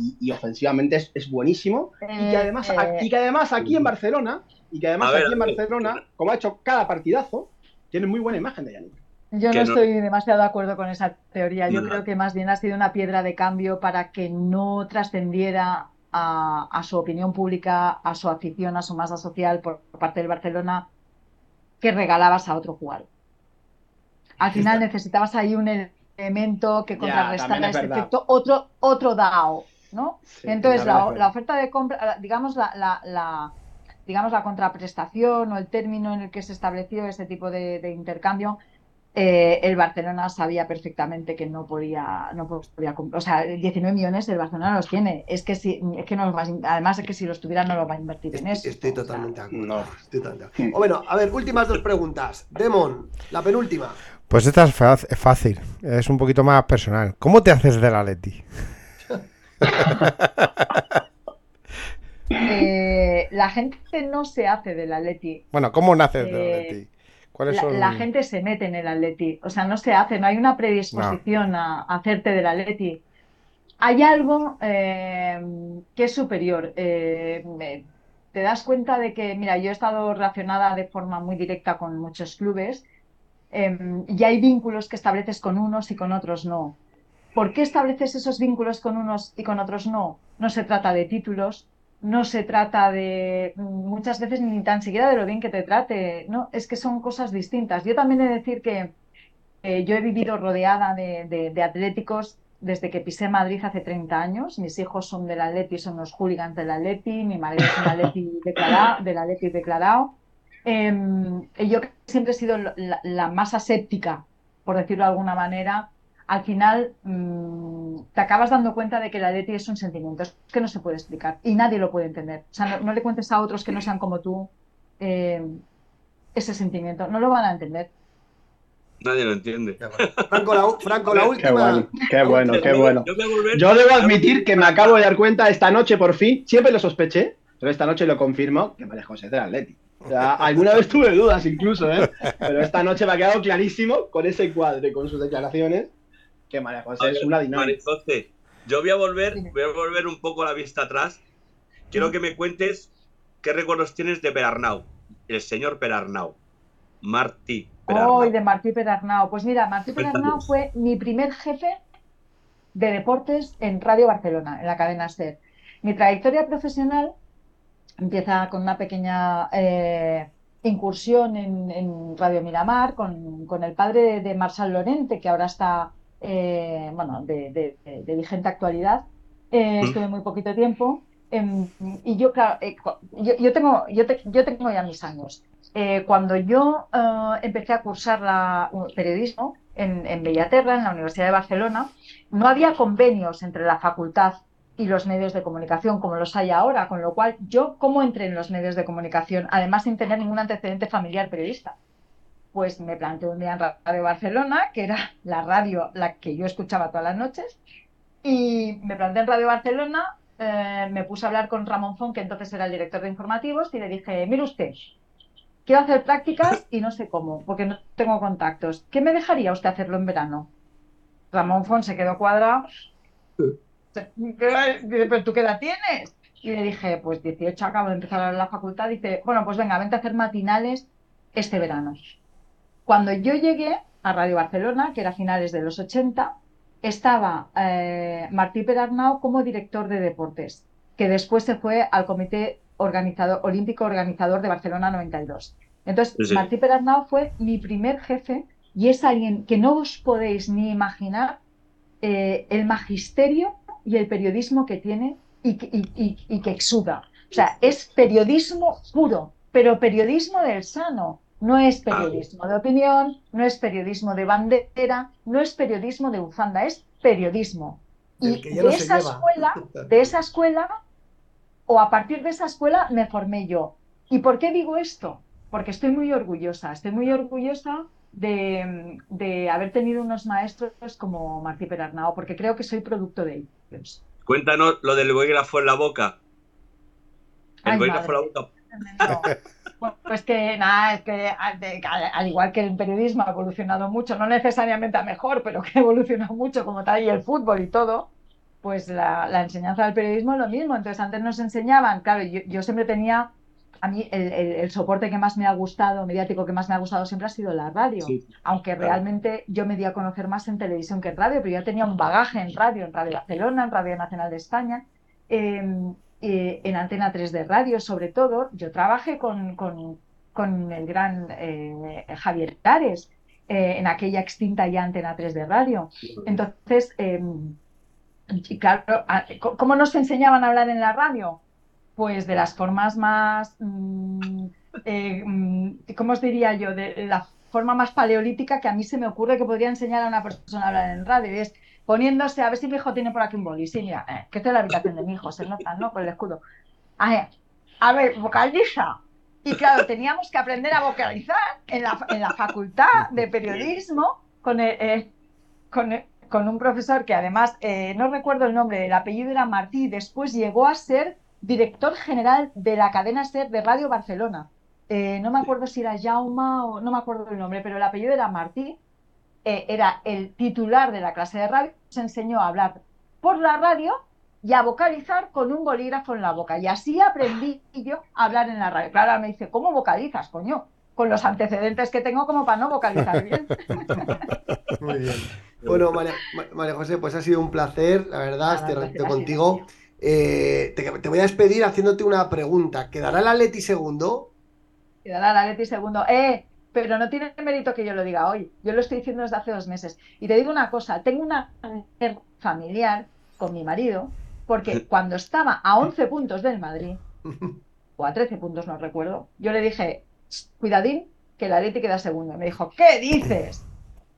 y, y ofensivamente es, es buenísimo. y, que Eh, además, eh, y que además aquí en Barcelona, y que además ver, aquí en ver. Barcelona, como ha hecho cada partidazo, tiene muy buena imagen de Yannick. Yo no no- estoy demasiado de acuerdo con esa teoría. Yo No. creo que más bien ha sido una piedra de cambio para que no trascendiera a, a su opinión pública, a su afición, a su masa social por parte del Barcelona, que regalabas a otro jugador. Al final necesitabas ahí un elemento que contrarrestara ese verdad. efecto, otro, otro DAO, ¿no? Sí, Entonces, la, la oferta de compra, digamos, la, la- la- digamos, la contraprestación o el término en el que se estableció ese tipo de, de intercambio, eh, el Barcelona sabía perfectamente que no podía, no podía o sea, 19 millones el Barcelona los tiene. Es que si, es que no los va a- además es que si los tuviera no los va a invertir en eso. Estoy, estoy O sea, totalmente de acuerdo. no. Estoy totalmente de acuerdo. O bueno, a ver, últimas dos preguntas. Demon, la penúltima. Pues esta es fácil, es un poquito más personal. ¿Cómo te haces del Atleti? Eh, la gente no se hace del Atleti. Bueno, ¿cómo naces del Eh, Atleti? ¿Cuáles La, son? la gente se mete en el Atleti, o sea, no se hace, no hay una predisposición a, a hacerte del Atleti. Hay algo eh, que es superior. eh, me- te das cuenta de que, mira, yo he estado relacionada de forma muy directa con muchos clubes eh, y hay vínculos que estableces con unos y con otros no. ¿Por qué estableces esos vínculos con unos y con otros no? No se trata de títulos, no se trata de muchas veces ni tan siquiera de lo bien que te trate, no, es que son cosas distintas. Yo también he de decir que yo he vivido rodeada de, atléticos desde que pisé Madrid hace 30 años. Mis hijos son del Atleti, son los hooligans del Atleti, mi marido es un Atleti declarado, del Atleti declarado. Y yo siempre he sido la, la más aséptica, por decirlo de alguna manera, al final mm, te acabas dando cuenta de que el Atleti es un sentimiento, es que no se puede explicar y nadie lo puede entender. O sea, no, no le cuentes a otros que no sean como tú eh, ese sentimiento, no lo van a entender. Nadie lo entiende. Franco, la, Franco, la Qué última. bueno, qué bueno, qué bueno. Yo debo admitir que me acabo de dar cuenta esta noche por fin, siempre lo sospeché, pero esta noche lo confirmo, que María José es del Atleti. O sea, alguna vez tuve dudas incluso, ¿eh? Pero esta noche me ha quedado clarísimo con ese cuadro y con sus declaraciones que María José es una dinámica. Marijose, yo voy a volver, voy a volver un poco la vista atrás. Quiero que me cuentes qué recuerdos tienes de Perarnau, el señor Perarnau, Martí Perarnau. Hoy de Martí Perarnau. Pues mira, Martí Perarnau fue mi primer jefe de deportes en Radio Barcelona, en la cadena SER. Mi trayectoria profesional empieza con una pequeña eh, incursión en, en Radio Miramar con, con el padre de, de Marçal Lorente, que ahora está eh, bueno, de, de- de- de vigente actualidad. Eh, Mm. estuve muy poquito tiempo. em, y yo, claro, eh, yo, yo tengo, yo, te- yo tengo ya mis años. Eh, cuando yo empecé a cursar la, periodismo en, en Bellaterra, en la Universidad de Barcelona, no había convenios entre la facultad y los medios de comunicación como los hay ahora, con lo cual yo, ¿cómo entré en los medios de comunicación? Además, sin tener ningún antecedente familiar periodista. Pues me planteé un día en Radio Barcelona, que era la radio la que yo escuchaba todas las noches, y me planteé en Radio Barcelona, eh, me puse a hablar con Ramón Fon, que entonces era el director de informativos, y le dije, mire usted, quiero hacer prácticas y no sé cómo, porque no tengo contactos. ¿Qué me dejaría usted hacerlo en verano? Ramón Fon se quedó cuadrado. ¿pero tú qué edad tienes? Y le dije, pues 18, acabo de empezar la facultad. Dice, bueno, pues venga, vente a hacer matinales este verano. Cuando yo llegué a Radio Barcelona, que era a finales de los 80, estaba eh, Martí Perarnau como director de deportes, que después se fue al Comité organizador, Olímpico Organizador de Barcelona 92. Entonces, Sí, sí. Martí Perarnau fue mi primer jefe y es alguien que no os podéis ni imaginar eh, el magisterio y el periodismo que tiene y que, y- y- y que exuda. O sea, es periodismo puro, pero periodismo del sano. No es periodismo de opinión, no es periodismo de bandera, no es periodismo de bufanda, es periodismo. Y de no esa escuela, (laughs) de esa escuela, o a partir de esa escuela me formé yo. ¿Y por qué digo esto? Porque estoy muy orgullosa, estoy muy orgullosa de, de haber tenido unos maestros como Martí Perarnao, porque creo que soy producto de ellos. Cuéntanos lo del bolígrafo en la boca. El Ay, bolígrafo en la boca. No. Pues que nada, es que al de- al al igual que el periodismo ha evolucionado mucho, no necesariamente a mejor, pero que ha evolucionado mucho como tal, y el fútbol y todo, pues la, la enseñanza del periodismo es lo mismo. Entonces, antes nos enseñaban, claro, yo, yo siempre tenía, a mí el, el- el soporte que más me ha gustado, mediático que más me ha gustado siempre ha sido la radio. Sí, Aunque claro. realmente yo me di a conocer más en televisión que en radio, pero ya tenía un bagaje en radio, en Radio Barcelona, en Radio Nacional de España, eh, eh, en Antena 3 de radio, sobre todo. Yo trabajé con, con- con el gran eh, Javier Tares eh, en aquella extinta ya Antena 3 de radio. Entonces, eh, y claro, a- co- ¿cómo nos enseñaban a hablar en la radio? Pues de las formas más, mm, mm, ¿cómo os diría yo? De la forma más paleolítica que a mí se me ocurre que podría enseñar a una persona a hablar en radio. Es poniéndose, a ver si mi hijo tiene por aquí un boli. Sí, mira, eh, que esta es la habitación de mi hijo, se nota, ¿no? Con el escudo. A ver, a ver, vocaliza. Y claro, teníamos que aprender a vocalizar en la, en la facultad de (laughs) periodismo con el, eh, con, el- con un profesor que además, eh, no recuerdo el nombre, el apellido era Martí, después llegó a ser director general de la cadena SER de Radio Barcelona. Eh, no me acuerdo si era Jauma o no me acuerdo el nombre, pero el apellido era Martí. Eh, era el titular de la clase de radio, se enseñó a hablar por la radio y a vocalizar con un bolígrafo en la boca. Y así aprendí yo a hablar en la radio. Claro, ahora me dice, ¿cómo vocalizas, coño? Con los antecedentes que tengo como para no vocalizar bien. (laughs) Muy bien. (laughs) Bueno, María, Ma- María José, pues ha sido un placer, la verdad, este ratito contigo. Eh, te, te voy a despedir haciéndote una pregunta. ¿Quedará el Atleti segundo? Quedará la Leti segundo. ¡Eh! Pero no tiene mérito que yo lo diga hoy. Yo lo estoy diciendo desde hace dos meses. Y te digo una cosa, tengo una familiar con mi marido, porque (laughs) cuando estaba a 11 puntos del Madrid, o a 13 puntos, no recuerdo, yo le dije, "Ch, cuidadín, que el Atleti queda segundo. Y me dijo, ¿qué dices?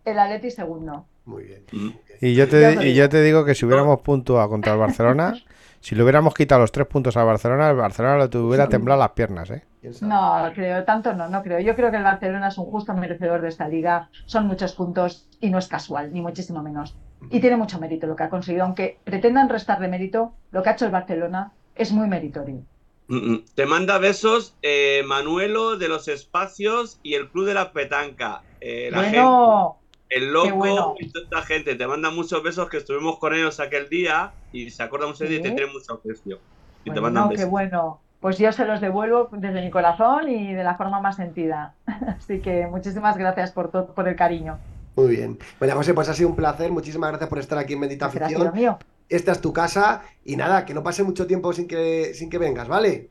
El Atleti segundo. Muy bien. Mm. Y yo Ya te, y digo. yo te digo que si hubiéramos puntuado contra el Barcelona, (laughs) si le hubiéramos quitado los tres puntos al Barcelona, el Barcelona le tuviera temblado las piernas, ¿eh? No, creo, tanto no, no creo. Yo creo que el Barcelona es un justo merecedor de esta liga. Son muchos puntos y no es casual, ni muchísimo menos. Y tiene mucho mérito lo que ha conseguido, aunque pretendan restarle mérito, lo que ha hecho el Barcelona es muy meritorio. Mm, mm. Te manda besos eh, Manuelo de los Espacios y el Club de la Petanca. Eh, la gente, Bueno, el loco qué bueno. y toda esta gente. Te manda muchos besos que estuvimos con ellos aquel día y se acuerda mucho de ti y te Sí. tiene mucho aprecio. Y te mandan qué besos. bueno. Pues yo se los devuelvo desde mi corazón y de la forma más sentida. (laughs) Así que muchísimas gracias por todo, por el cariño. Muy bien. María José, pues ha sido un placer. Muchísimas gracias por estar aquí en Bendita Gracias, Afición. mío. Esta es tu casa y nada, que no pase mucho tiempo sin que, sin que vengas, ¿vale?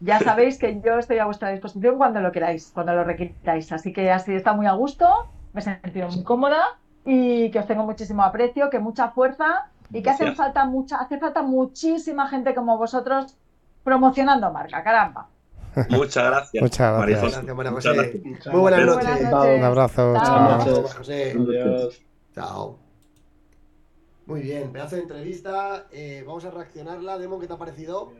Ya sabéis que yo estoy a vuestra disposición cuando lo queráis, cuando lo requiráis. Así que así está muy a gusto, me he sentido muy cómoda y que os tengo muchísimo aprecio, que mucha fuerza y que hacen Gracias. falta mucha, hace falta muchísima gente como vosotros promocionando marca, caramba. Muchas gracias. Muchas gracias. José. Gracias, Muchas. Muchas Muy buenas noches. Buenas noches. Un abrazo. Chao. chao. José. Adiós. Chao. Muy bien, pedazo de entrevista. Eh, vamos a reaccionarla. Demo, ¿qué te ha parecido?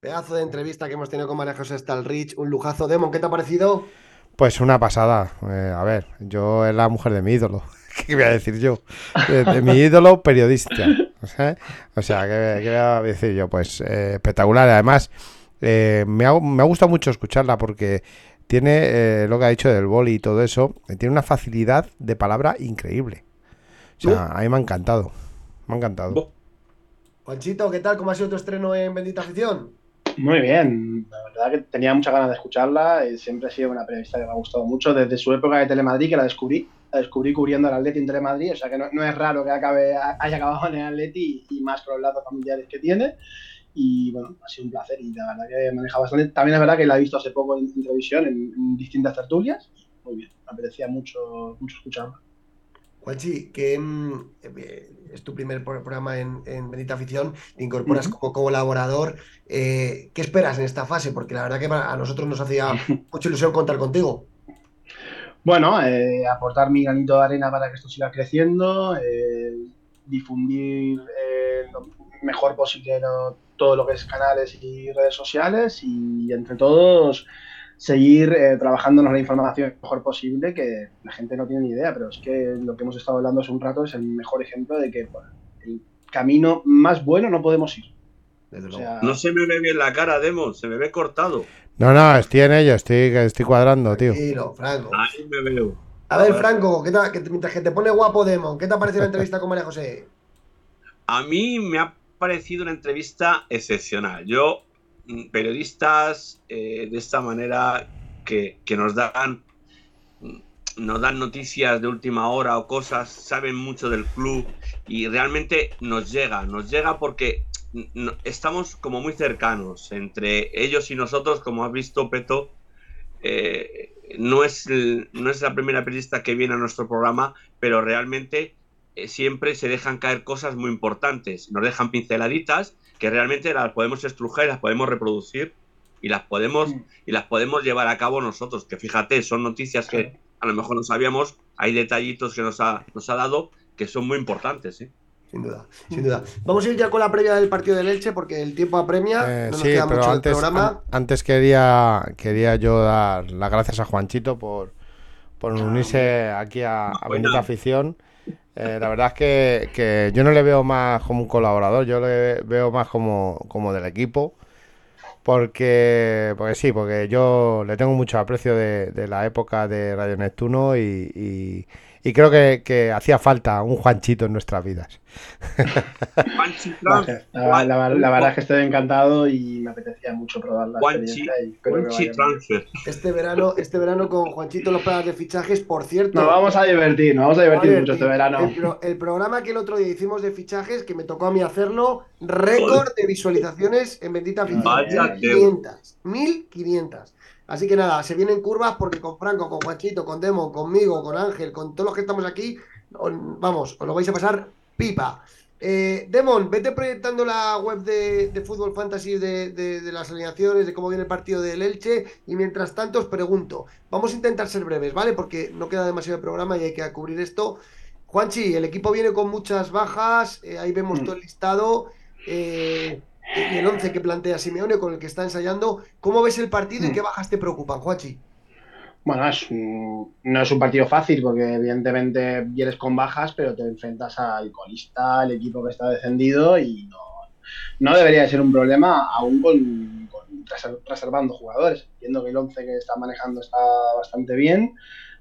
Pedazo de entrevista que hemos tenido con María José Stalrich. Un lujazo. Demo, ¿qué te ha parecido? Pues una pasada. Eh, a ver, yo es la mujer de mi ídolo. (laughs) ¿Qué voy a decir yo? De, de mi ídolo periodista. ¿sabes? O sea, ¿qué, qué voy a decir yo? Pues eh, espectacular. Además, eh, me, ha, me ha gustado mucho escucharla porque tiene lo que ha dicho del boli y todo eso. Tiene una facilidad de palabra increíble. O sea, a mí me ha encantado. Me ha encantado. Juanchito, ¿qué tal? ¿Cómo ha sido tu estreno en Bendita Afición? Muy bien, la verdad que tenía muchas ganas de escucharla. y siempre ha sido una periodista que me ha gustado mucho desde su época de Telemadrid, que la descubrí. La descubrí cubriendo el Atleti en Telemadrid, o sea que no, no es raro que acabe, haya acabado en el Atleti y, más con los lazos familiares que tiene. Y bueno, ha sido un placer y la verdad que maneja bastante. También es verdad que la he visto hace poco en, televisión, en, en distintas tertulias. Muy bien, me apetecía mucho, mucho escucharla. Juanchi, que mm, eh, es tu primer pro- programa en, en Bendita Afición, te incorporas como colaborador. Eh, ¿qué esperas en esta fase? Porque la verdad que a nosotros nos hacía (laughs) mucha ilusión contar contigo. Bueno, eh, aportar mi granito de arena para que esto siga creciendo, eh, difundir lo mejor posible todo lo que es canales y redes sociales y entre todos seguir eh, trabajándonos la información lo mejor posible, que la gente no tiene ni idea, pero es que lo que hemos estado hablando hace un rato es el mejor ejemplo de que bueno, el camino más bueno no podemos ir. desde O luego. sea, No se me ve bien la cara, Demon, se me ve cortado. No, no, estoy en ello, estoy, estoy cuadrando, tío. Tranquilo, Franco. Ahí me veo. A ver, Franco, ¿qué tal? Que te- mientras que te pone guapo Demon, ¿qué te ha parecido la entrevista con María José? A mí me ha parecido una entrevista excepcional. Yo, periodistas eh, de esta manera que, que nos dan mm, nos dan noticias de última hora o cosas, saben mucho del club y realmente nos llega, nos llega porque mm, estamos como muy cercanos entre ellos y nosotros, como has visto, Peto. eh, no, es, el- no es la primera periodista que viene a nuestro programa, pero realmente eh, siempre se dejan caer cosas muy importantes. Nos dejan pinceladitas que realmente las podemos estrujar y las podemos reproducir y las podemos, y las podemos llevar a cabo nosotros. Que fíjate, son noticias que a lo mejor no sabíamos, hay detallitos que nos ha, nos ha dado que son muy importantes. ¿eh? Sin duda, sin duda. Vamos a ir ya con la previa del partido del Elche porque el tiempo apremia. Eh, no nos sí, queda pero mucho antes, programa. an- antes quería, quería yo dar las gracias a Juanchito por, por unirse aquí a, a. Bendita Afición. Eh, la verdad es que, que yo no le veo más como un colaborador, yo le veo más como, como del equipo. Porque, porque sí, porque yo le tengo mucho aprecio de, la época de Radio Neptuno y- y creo que, que hacía falta un Juanchito en nuestras vidas. (laughs) La, la- verdad es que estoy encantado y me apetecía mucho probar la Juanchi, Juanchi. Transfer. Este verano, este verano con Juanchito los planes de fichajes, por cierto. Nos vamos a divertir, nos vamos a divertir Vale, mucho este verano. El, pro- el programa que el otro día hicimos de fichajes, que me tocó a mí hacerlo, récord de visualizaciones en Bendita. Vaya 1500. 1500. Así que nada, se vienen curvas porque con Franco, con Juanchito, con Demon, conmigo, con Ángel, con todos los que estamos aquí, vamos, os lo vais a pasar pipa. Eh, Demon, vete proyectando la web de, de Fútbol Fantasy de, de- de las alineaciones, de cómo viene el partido del Elche. Y mientras tanto, os pregunto, vamos a intentar ser breves, ¿vale? Porque no queda demasiado de programa y hay que cubrir esto. Juanchi, el equipo viene con muchas bajas, eh, ahí vemos Mm. todo el listado. eh, y el 11 que plantea Simeone con el que está ensayando. ¿Cómo ves el partido y qué bajas te preocupan, Juanchi? Bueno, es un- no es un partido fácil porque evidentemente vienes con bajas, pero te enfrentas al colista, al equipo que está descendido y no, no debería de ser un problema aún con, con reser- reservando jugadores. Entiendo que el 11 que está manejando está bastante bien.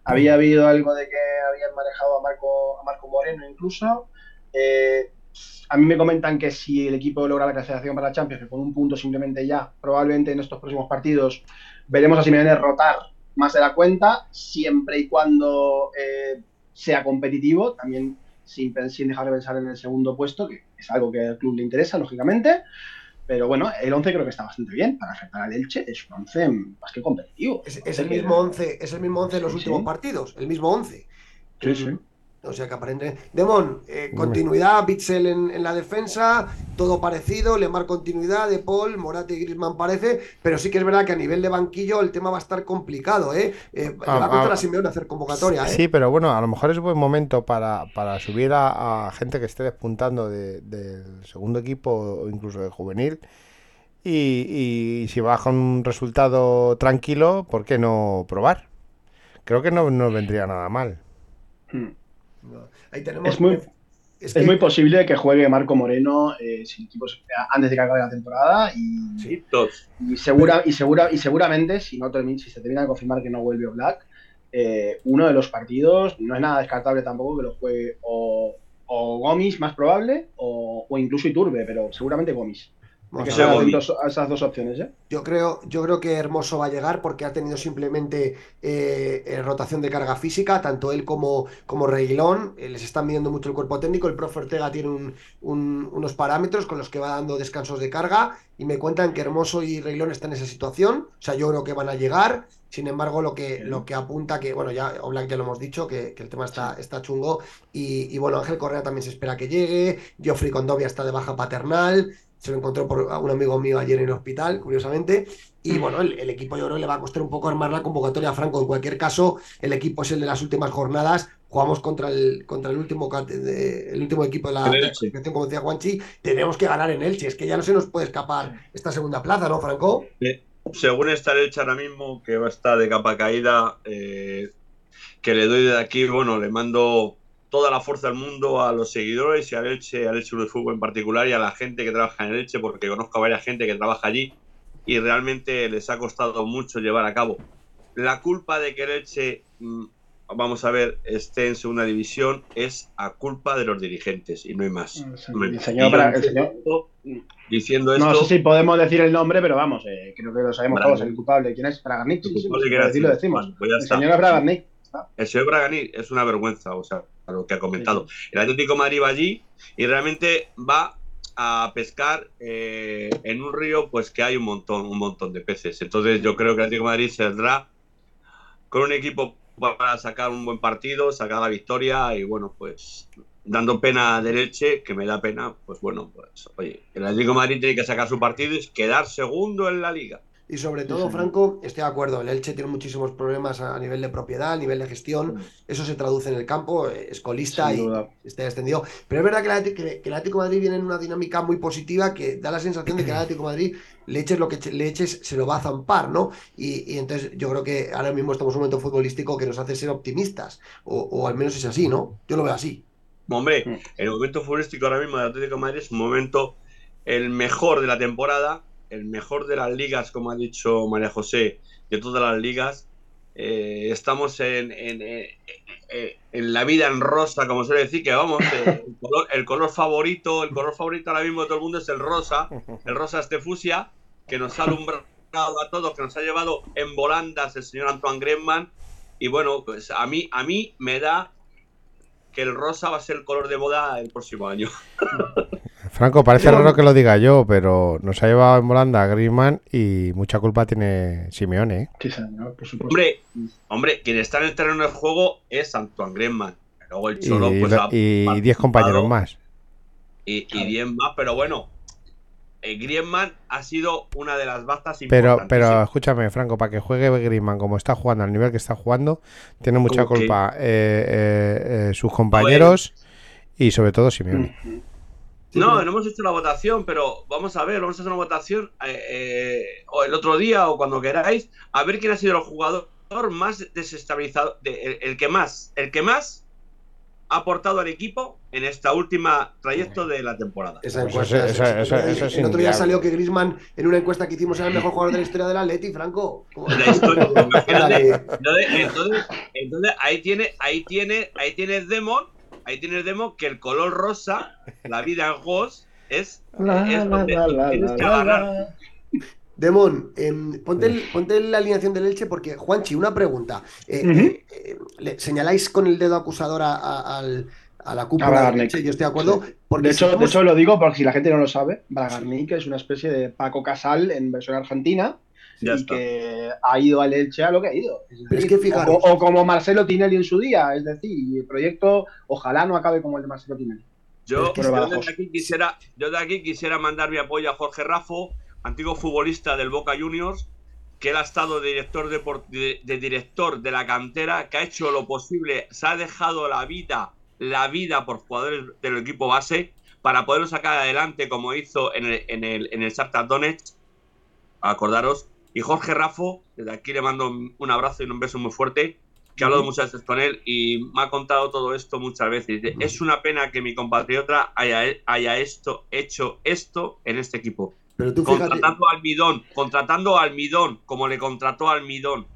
Había habido algo de que habían manejado a Marco, a Marco Moreno incluso. Eh, a mí me comentan que si el equipo logra la clasificación para la Champions, que con un punto simplemente ya, probablemente en estos próximos partidos veremos a Simeone rotar más de la cuenta, siempre y cuando eh, sea competitivo, también sin, dejar de pensar en el segundo puesto, que es algo que al club le interesa, lógicamente. Pero bueno, el 11 creo que está bastante bien para enfrentar al Elche, es un 11 más que competitivo. Es, es el mismo 11, es el mismo 11 en los Sí, últimos sí. partidos, el mismo 11. Sí, sí. O sea que aparente. Demon, eh, continuidad, Bitzel en, en la defensa, todo parecido, Lemar continuidad, De Paul, Morate y Griezmann parece, pero sí que es verdad que a nivel de banquillo el tema va a estar complicado, ¿eh? Eh, le va a Ah, costar ah, a Simeone hacer convocatoria, ¿eh? Sí, pero bueno, a lo mejor es buen momento para, para subir a, a gente que esté despuntando de- del segundo equipo o incluso de juvenil. Y, y si con un resultado tranquilo, ¿por qué no probar? Creo que no nos vendría nada mal. Mm. Ahí tenemos. Es muy, es es que- muy posible que juegue Marco Moreno eh, si el equipo se- antes de que acabe la temporada y, Sí. Dos. y segura y segura y seguramente si no termi- si se termina de confirmar que no vuelve Black uno de los partidos no es nada descartable tampoco que lo juegue o, o Gomis más probable o, o incluso Iturbe pero seguramente Gomis Vamos a a esas dos opciones ¿eh? Yo creo, yo creo que Hermoso va a llegar porque ha tenido simplemente eh, eh, rotación de carga física, tanto él como, como Reguilón. eh, les están midiendo mucho el cuerpo técnico. El profe Ortega tiene un- un- unos parámetros con los que va dando descansos de carga y me cuentan que Hermoso y Reguilón están en esa situación. O sea, yo creo que van a llegar. Sin embargo, lo que, lo que apunta que, bueno, ya Oblak ya lo hemos dicho, que, que el tema está, está chungo. Y, y bueno, Ángel Correa también se espera que llegue. Geoffrey Condovia está de baja paternal. Se lo encontró por un amigo mío ayer en el hospital, curiosamente. Y bueno, el, el equipo yo creo que le va a costar un poco armar la convocatoria a Franco. En cualquier caso, el equipo es el de las últimas jornadas. Jugamos contra el, contra el, último, el último equipo de la, clasificación, como decía Juanchi. Tenemos que ganar en Elche. Es que ya no se nos puede escapar esta segunda plaza, ¿no, Franco? Según está el Elche ahora mismo, que va a estar de capa caída, eh, que le doy de aquí, bueno, le mando toda la fuerza del mundo a los seguidores y al Elche, al Elche de Fútbol en particular y a la gente que trabaja en el Elche, porque conozco a varias gente que trabaja allí y realmente les ha costado mucho llevar a cabo. La culpa de que el Elche, mm, vamos a ver, esté en segunda división es a culpa de los dirigentes y no hay más. El señor- más. el señor Diciendo esto, No sé si podemos decir el nombre, pero vamos, eh, creo que lo sabemos Bragarnik. todos, el culpable. ¿Quién es? Bragarnik. Sí, sí, sí, decir, decimos. bueno, pues el señor Bragarnik. El señor Bragani es una vergüenza, o sea, lo que ha comentado. El Atlético de Madrid va allí y realmente va a pescar eh, en un río, pues que hay un montón, un montón de peces. Entonces yo creo que el Atlético de Madrid saldrá con un equipo para sacar un buen partido, sacar la victoria y bueno, pues dando pena de leche, que me da pena, pues bueno, pues oye, el Atlético de Madrid tiene que sacar su partido y quedar segundo en la liga. Y sobre todo. Franco, estoy de acuerdo, el Elche tiene muchísimos problemas a nivel de propiedad, a nivel de gestión, eso se traduce en el campo, eh, es colista y está extendido. Pero es verdad que el, Atleti- que- que el Atlético de Madrid viene en una dinámica muy positiva que da la sensación de que el Atlético de Madrid le eches lo que le eches, se lo va a zampar, ¿no? Y, y entonces yo creo que ahora mismo estamos en un momento futbolístico que nos hace ser optimistas, o, o al menos es así, ¿no? Yo lo veo así. Hombre, Mm. el momento futbolístico ahora mismo del Atlético de Madrid es un momento el mejor de la temporada, el mejor de las ligas, como ha dicho María José, de todas las ligas. Eh, estamos en, en, en- en- en la vida en rosa, como suele decir, que vamos, eh, el, (laughs) color, el color favorito, el color favorito ahora mismo de todo el mundo es el rosa, el rosa este fusia, que nos ha alumbrado a todos, que nos ha llevado en volandas el señor Antoine Griezmann. Y bueno, pues a mí, a mí me da que el rosa va a ser el color de moda el próximo año. (laughs) Franco, parece Yo- raro que lo diga yo, pero nos ha llevado en volanda a Griezmann y mucha culpa tiene Simeone. ¿eh? Sí, señor, por supuesto. Hombre, hombre, quien está en el terreno de juego es Antoine Griezmann. Luego el Y Cholo, pues lo- ha y participado 10 compañeros más. Y, y 10 más, pero bueno, eh, Griezmann ha sido una de las bajas Pero, importantes. pero escúchame, Franco, para que juegue Griezmann como está jugando, al nivel que está jugando, tiene mucha culpa eh, eh, eh, sus compañeros y sobre todo Simeone. No, no hemos hecho la votación, pero vamos a ver, vamos a hacer una votación eh, eh, o el otro día o cuando queráis, a ver quién ha sido el jugador más desestabilizado, de- el, el que más, el que más ha aportado al equipo en esta última trayecto de la temporada. Esa Pues encuesta. eso- es- eso- eso- eso es el otro día salió que Grisman, en una encuesta que hicimos, era el mejor jugador de la historia del Atleti, Franco. ¿Cómo- La historia. (laughs) Entonces, entonces, entonces, ahí tiene, ahí tiene, ahí tienes Demon, ahí tienes Demon que el color rosa, la vida en Ghost, es, La, es la, donde la, la, tienes la, que la, agarrar. la. Demon, em, ponte, el- ponte la alineación del Elche porque, Juanchi, una pregunta. Eh, eh, eh, le señaláis con el dedo acusador a, a- al- a la cúpula del. Elche, yo estoy de acuerdo. Porque De si hecho, de hecho, lo digo porque si la gente no lo sabe, Bragarnik es una especie de Paco Casal en versión argentina Ya y está. que ha ido al Elche a lo que ha ido. Es Pero es decir, que fijaros- o, o como Marcelo Tinelli en su día, es decir, el proyecto ojalá no acabe como el de Marcelo Tinelli. Yo, Es que yo es- desde aquí quisiera, yo de aquí quisiera mandar mi apoyo a Jorge Rafo, antiguo futbolista del Boca Juniors, que él ha estado de director de, de director de la cantera, que ha hecho lo posible, se ha dejado la vida, la vida por jugadores del equipo base para poderlo sacar adelante como hizo en el, en el, en el Shakhtar Donetsk, acordaros. Y Jorge Rafo, desde aquí le mando un abrazo y un beso muy fuerte, que he hablado muchas veces con él y me ha contado todo esto muchas veces. Dice, Es una pena que mi compatriota haya, haya esto, hecho esto en este equipo. Pero tú fíjate. Contratando a Almidón, contratando a Almidón, como le contrató a Almidón,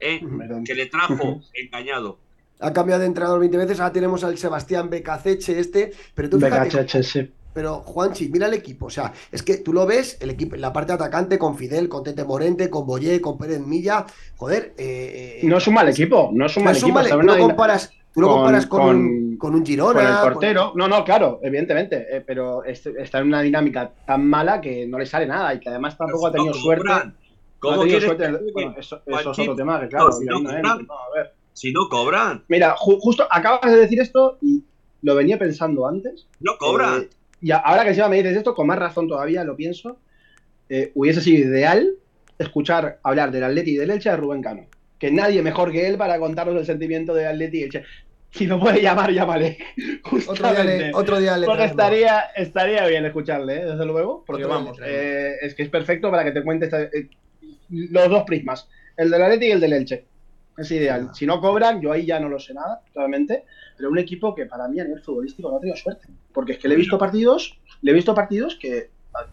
¿eh? que le trajo engañado. Ha cambiado de entrenador 20 veces, ahora tenemos al Sebastián Becaceche este, pero tú fíjate, BKHS. Pero Juanchi, mira el equipo, o sea, es que tú lo ves, el equipo, la parte atacante con Fidel, con Tete Morente, con Boyé, con Pérez Milla, joder, eh, No es un mal equipo, no es un no mal es un equipo. mal- tú lo comparas, tú lo con- comparas con, con- un, con un Girona, con el con- portero. No, no, claro, evidentemente, eh, pero est- está en una dinámica tan mala que no le sale nada y que además tampoco ha tenido no suerte. cobran, no ha ¿Cómo tenido quieres suerte. que- bueno, eso, eso es otro tema que, claro, si no eh, cobran? no, a ver. si no cobran? Mira, ju- justo acabas de decir esto y lo venía pensando antes. No cobran. Eh, y ahora que encima me dices esto, con más razón todavía lo pienso. eh, hubiese sido ideal escuchar hablar del Atleti y del Elche de Rubén Cano. Que nadie mejor que él para contarnos el sentimiento del Atleti y Elche. Si lo puede llamar, llámale. (laughs) otro día le, otro día le Porque estaría, estaría bien escucharle, ¿eh? desde luego. Porque Otro día vamos, eh, es que es perfecto para que te cuente esta- eh, los dos prismas: el del Atleti y el del Elche. Es ideal. Si no cobran, yo ahí ya no lo sé nada, claramente. Pero un equipo que para mí a nivel futbolístico no ha tenido suerte. Porque es que le he visto partidos, le he visto partidos que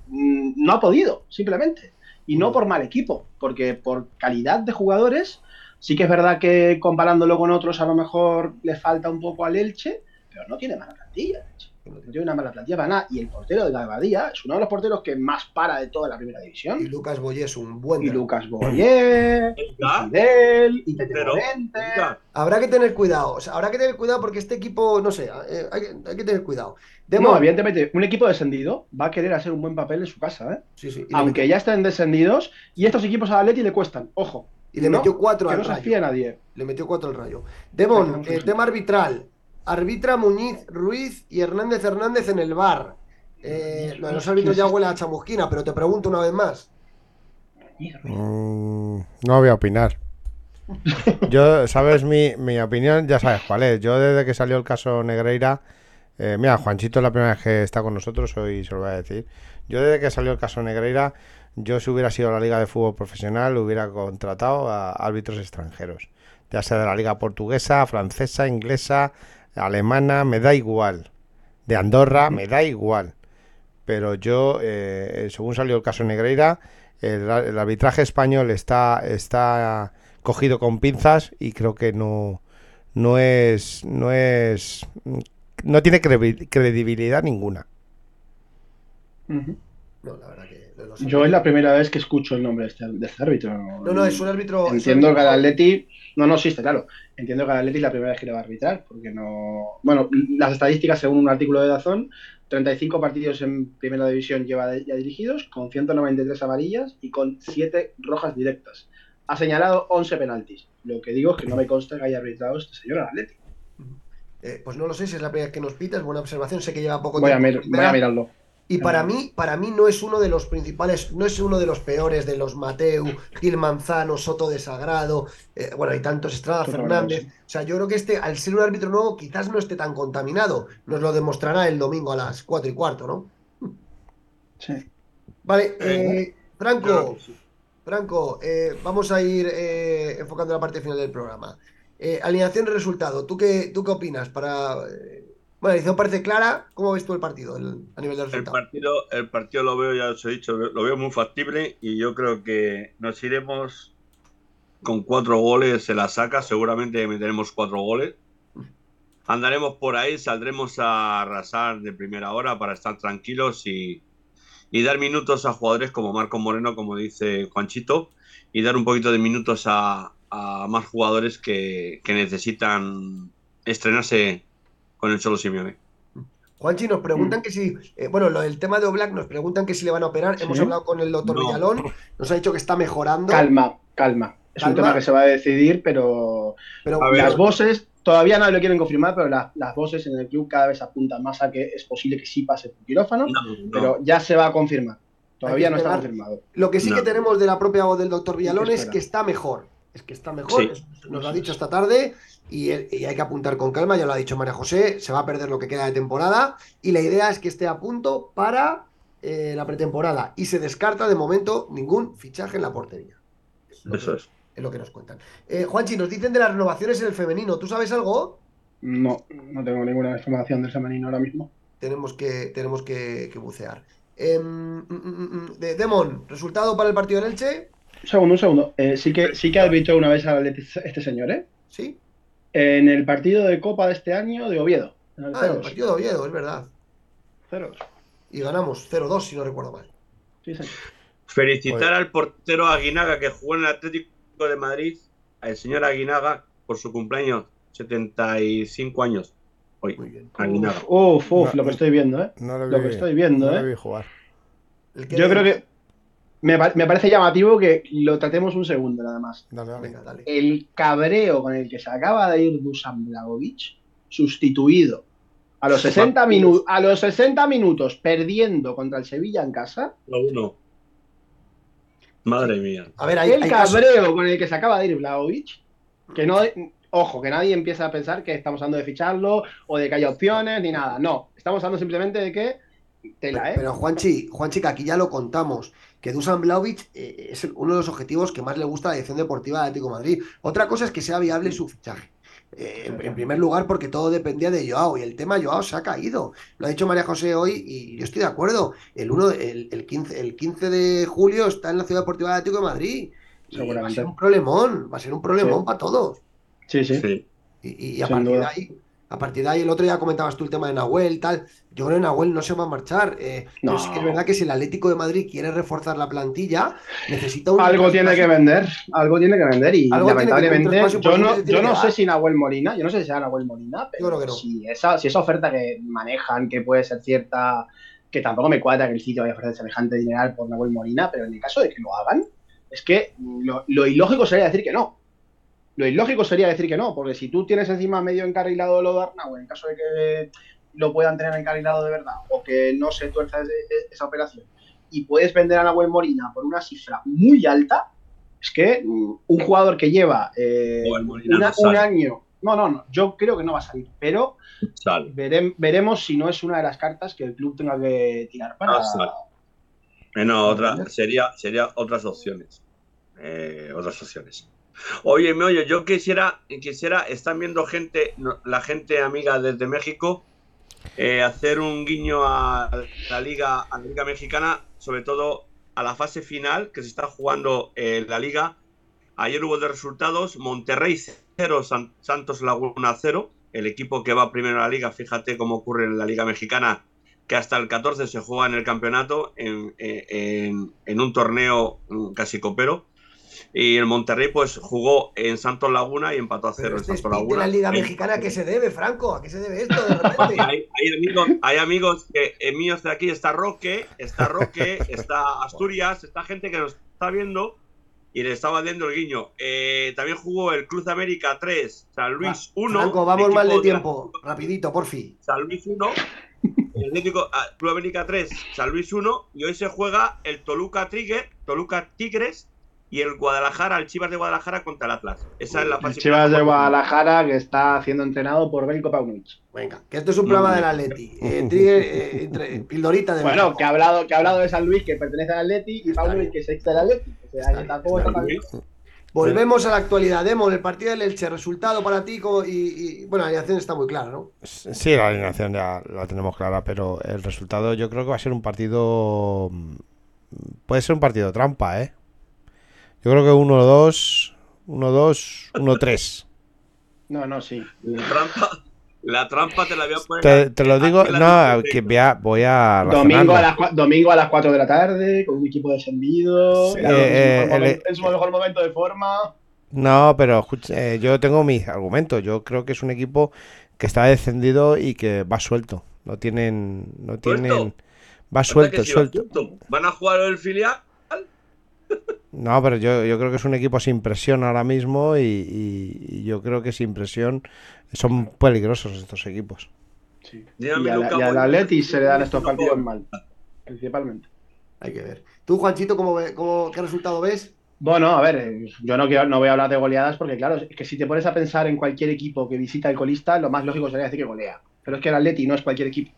mm, no ha podido, simplemente. Y no por mal equipo, porque por calidad de jugadores, sí que es verdad que comparándolo con otros a lo mejor le falta un poco al Elche, pero no tiene mala plantilla, el Elche. No tiene una mala plantilla para nada. Y el portero de la Abadía es uno de los porteros que más para de toda la primera Y división. Lucas Boyé es un buen. Y. Lucas Boyer, y. Fidel, y Tete Habrá que tener cuidado. O sea, habrá que tener cuidado porque este equipo, no sé, eh, hay, que- hay que tener cuidado. No, Demon, evidentemente, un equipo descendido va a querer hacer un buen papel en su casa, ¿eh? sí, sí, y Aunque metió- ya estén descendidos, y estos equipos a Atleti le cuestan, ojo. Y le ¿no? metió cuatro Que al no se Rayo. fíe nadie. Le metió cuatro al rayo. Demon, el tema arbitral. Arbitra Muñiz, Ruiz y Hernández Hernández en el bar. Eh, lo de los árbitros ya huele a chamusquina, pero te pregunto una vez más. Mm, no voy a opinar. Yo, sabes, mi, mi opinión, ya sabes cuál es. Yo desde que salió el caso Negreira, eh, mira, Juanchito es la primera vez que está con nosotros, hoy se lo voy a decir. Yo desde que salió el caso Negreira, yo si hubiera sido la Liga de Fútbol Profesional, hubiera contratado a árbitros extranjeros. Ya sea de la Liga Portuguesa, Francesa, Inglesa, Alemana, me da igual. De Andorra, me da igual. Pero yo, eh, según salió el caso Negreira, el, el arbitraje español está, está cogido con pinzas y creo que no, no es, no es, no tiene credibilidad ninguna. No, la verdad que. Los Yo es la primera vez que escucho el nombre de este, de este árbitro. No, no, es un árbitro. un Entiendo que al Atleti. No, no, está claro. Entiendo que al Atleti es la primera vez que le va a arbitrar, porque no. Bueno, las estadísticas, según un artículo de Dazón, 35 partidos en primera división lleva ya dirigidos, con 193 amarillas y con 7 rojas directas. Ha señalado 11 penaltis. Lo que digo es que no me consta que haya arbitrado este señor al Atleti. Eh, pues no lo sé si es la primera vez que nos pitas, buena observación, sé que lleva poco Voy a, tiempo. mir- en voy a mirarlo. Y para mí, para mí no es uno de los principales, no es uno de los peores de los Mateu, Gil Manzano, Soto de Sagrado, eh, bueno, hay tantos, Estrada, Fernández. O sea, yo creo que este, al ser un árbitro nuevo, quizás no esté tan contaminado. Nos lo demostrará el domingo a las cuatro y cuarto, ¿no? Sí. Vale, Eh, eh, Franco. Franco, eh, vamos a ir eh, enfocando la parte final del programa. Eh, alineación y resultado, ¿tú qué, tú qué opinas? Para, bueno, la alineación parece clara. ¿Cómo ves tú el partido el- a nivel de El resultado? partido, el partido lo veo, ya os he dicho, lo veo muy factible y yo creo que nos iremos con cuatro goles, se la saca, seguramente meteremos cuatro goles. Andaremos por ahí, saldremos a arrasar de primera hora para estar tranquilos y, y dar minutos a jugadores como Marco Moreno, como dice Juanchito, y dar un poquito de minutos a, a más jugadores que, que necesitan estrenarse con el Cholo Simeone. Juanchi, nos preguntan Mm. que si, eh, bueno, lo del tema de Oblak, nos preguntan que si le van a operar. Sí. Hemos hablado con el doctor No. Villalón, nos ha dicho que está mejorando. Calma, calma. Es un tema que se va a decidir, pero Pero A ver. las voces todavía no lo quieren confirmar, pero la- las voces en el club cada vez apuntan más a que es posible que sí pase por quirófano, No, no. pero ya se va a confirmar. Todavía no está confirmado. lo que sí No. que tenemos de la propia voz del doctor Villalón es que está mejor. Es que está mejor. Sí. Nos lo ha dicho esta tarde y, y hay que apuntar con calma. Ya lo ha dicho María José. Se va a perder lo que queda de temporada y la idea es que esté a punto para eh, la pretemporada. Y se descarta de momento ningún fichaje en la portería. Es Eso que- es. es lo que nos cuentan. Eh, Juanchi, nos dicen de las renovaciones en el femenino. ¿Tú sabes algo? No, no tengo ninguna información del femenino ahora mismo. Tenemos que, tenemos que, que bucear. Em, mm, mm, mm, de Demon, ¿resultado para el partido del Elche? Un segundo, un segundo. Eh, sí que sí que ha arbitrado una vez Atleti este señor, ¿eh? Sí. En el partido de Copa de este año de Oviedo. En el Ah, el 0-2. partido de Oviedo, es verdad. 0-2. Y ganamos 0-2, si no recuerdo mal. Sí, señor. Felicitar al portero Aguinaga que jugó en el Atlético de Madrid, al señor Aguinaga, por su cumpleaños, 75 años. Hoy, Muy bien. Aguinaga. Uf, uf, No, lo que estoy viendo, ¿eh? No Lo vi, que estoy viendo, no ¿eh? vi jugar. El Yo creo que me, pa- me parece llamativo que lo tratemos un segundo nada más. Dale, dale. Venga, dale. El cabreo con el que se acaba de ir Dusan Blagovic, sustituido a los 60, minu- a los 60 minutos perdiendo contra el Sevilla en casa, Lo uno. Madre mía. A ver, hay, el hay casos- cabreo con el que se acaba de ir Blagovic, que no, ojo, que nadie empieza a pensar que estamos hablando de ficharlo o de que haya opciones ni nada. No, estamos hablando simplemente de que tela, ¿eh? Pero Juanchi, Juanchi, que aquí ya lo contamos, que Dusan Blaovic eh, es uno de los objetivos que más le gusta a la dirección deportiva de Atlético de Madrid. Otra cosa es que sea viable su fichaje. Eh, en, en primer lugar, porque todo dependía de Joao y el tema Joao se ha caído. Lo ha dicho María José hoy y yo estoy de acuerdo. El, uno, el, el 15, el 15 de julio está en la Ciudad Deportiva de Atlético de Madrid. Y va a Seguramente. ser un problemón, va a ser un problemón Sí. para todos. Sí, sí. Sí. Y, y a Sin partir de ahí, a partir de ahí, el otro día comentabas tú el tema de Nahuel, tal. Yo creo que Nahuel no se va a marchar. eh, pero No. sí que es verdad que si el Atlético de Madrid quiere reforzar la plantilla, necesita un. Algo tiene que vender, algo tiene que vender y lamentablemente yo no, yo no sé si Nahuel Molina, yo no sé si sea Nahuel Molina, pero Yo creo que no. si, esa, si esa oferta que manejan, que puede ser cierta, que tampoco me cuadra que el sitio vaya a ofrecer semejante dineral por Nahuel Molina, pero en el caso de que lo hagan, es que lo, lo ilógico sería decir que no. Lo ilógico sería decir que no, porque si tú tienes encima medio encarrilado lo de Arnau, en caso de que lo puedan tener encarrilado de verdad, o que no se tuerza ese- esa operación, y puedes vender a Nahuel Molina por una cifra muy alta, es que mm, un jugador que lleva eh, una- no un año, no, no, no, yo creo que no va a salir, pero veremos si no es una de las cartas que el club tenga que tirar para... No sale. Eh, no, otra, sería, sería otras opciones. Eh, otras opciones. Oye, me oye, yo quisiera, quisiera, están viendo gente, la gente amiga desde México, eh, hacer un guiño a la liga, a la liga mexicana, sobre todo a la fase final que se está jugando en la liga. Ayer hubo de resultados, Monterrey 0, San- Santos Laguna 0, el equipo que va primero a la liga, fíjate cómo ocurre en la liga mexicana, que hasta el 14 se juega en el campeonato, en, en- en un torneo mm, casi copero. Y el Monterrey pues jugó en Santos Laguna y empató a cero en este Santos speed de Laguna. la Liga Mexicana, ¿a qué se debe, Franco? ¿A qué se debe esto de (laughs) repente? hay, hay amigos, hay amigos que eh, míos de aquí, está Roque, está Roque, está Asturias, está gente que nos está viendo y le estaba dando el guiño. Eh, también jugó el Cruz América 3, San Luis 1. Franco, vamos mal de tiempo. Rapidito, porfi. San Luis 1, el Atlético ah, Club América 3, San Luis 1, y hoy se juega el Toluca Tigre, Toluca Tigres y el Guadalajara, el Chivas de Guadalajara contra el Atlas. Esa es la El fase Chivas de. Guadalajara que está siendo entrenado por Belko Paunovic. Venga, que esto es un programa del Atleti. Eh, Trigger, eh, entre- pildorita de Bueno, México. que ha hablado, que ha hablado de San Luis, que pertenece al Atleti, y Paunovic, que es ex del Atleti. O sea, Está que tampoco tan. Volvemos a la actualidad. Demo, el partido del Elche, resultado para ti y, y- bueno, la alineación está muy clara, ¿no? Sí, la alineación ya la tenemos clara, pero el resultado yo creo que va a ser un partido. mm, Puede ser un partido trampa, ¿eh? Yo creo que 1-2, 1-2, 1-3. No, no, sí. La trampa, la trampa te la voy a poner. Te, te lo digo, no, que voy a, voy a Domingo a, las, domingo a las 4 de la tarde, con un equipo descendido. Sí, claro, eh, en, su mejor eh, momento, en su mejor momento de forma. No, pero escucha, eh, yo tengo mis argumentos. Yo creo que es un equipo que está descendido y que va suelto. No tienen, no ¿Suelto? tienen, va Anda suelto, sí, suelto. suelto. Van a jugar el filial. No, pero yo, yo creo que es un equipo sin presión ahora mismo y, y- y yo creo que sin presión son peligrosos estos equipos. Sí. Y, al Atleti se le dan estos partidos mal, principalmente. Hay que ver. Tú, Juanchito, ¿cómo, ve- cómo- ¿qué resultado ves? Bueno, a ver, eh, yo no, quiero, no voy a hablar de goleadas porque, claro, es que si te pones a pensar en cualquier equipo que visita el colista, lo más lógico sería decir que golea. Pero es que el Atleti no es cualquier equipo.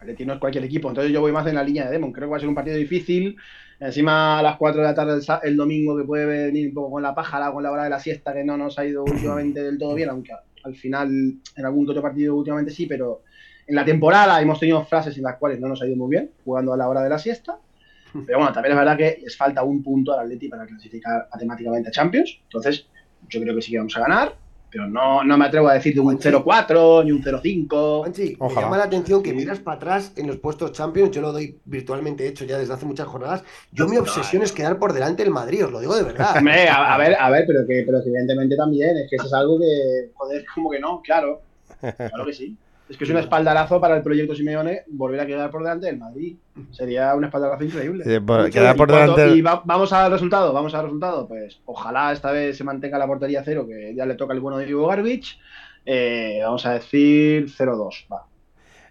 Atleti no es cualquier equipo. Entonces yo voy más en la línea de Demon. Creo que va a ser un partido difícil. Encima a las 4 de la tarde el, domingo que puede venir un poco con la pájara, con la hora de la siesta, que no nos ha ido últimamente del todo bien, aunque al final en algún otro partido últimamente sí, pero en la temporada hemos tenido frases en las cuales no nos ha ido muy bien, jugando a la hora de la siesta. Pero bueno, también es verdad que les falta un punto al Atleti para clasificar matemáticamente a Champions. Entonces, yo creo que sí que vamos a ganar, pero no, no me atrevo a decir de un Juanchi. 0-4 ni un 0-5. Juanchi, me Ojalá. llama la atención que miras para atrás en los puestos Champions. Yo lo doy virtualmente hecho ya desde hace muchas jornadas. Yo mi obsesión es quedar por delante del Madrid, os lo digo de verdad. Hombre, a, a ver, a ver, pero que, pero que evidentemente también, es que eso es algo que, joder, como que no, claro. Claro que sí. Es que es un espaldarazo para el proyecto Simeone volver a quedar por delante del Madrid. Sería un espaldarazo increíble. Eh, por- quedar por cuando- delante. y va- vamos al resultado, vamos al resultado. Pues ojalá esta vez se mantenga la portería cero, que ya le toca el bueno de Diego Garbage. Eh, vamos a decir 0-2. Va.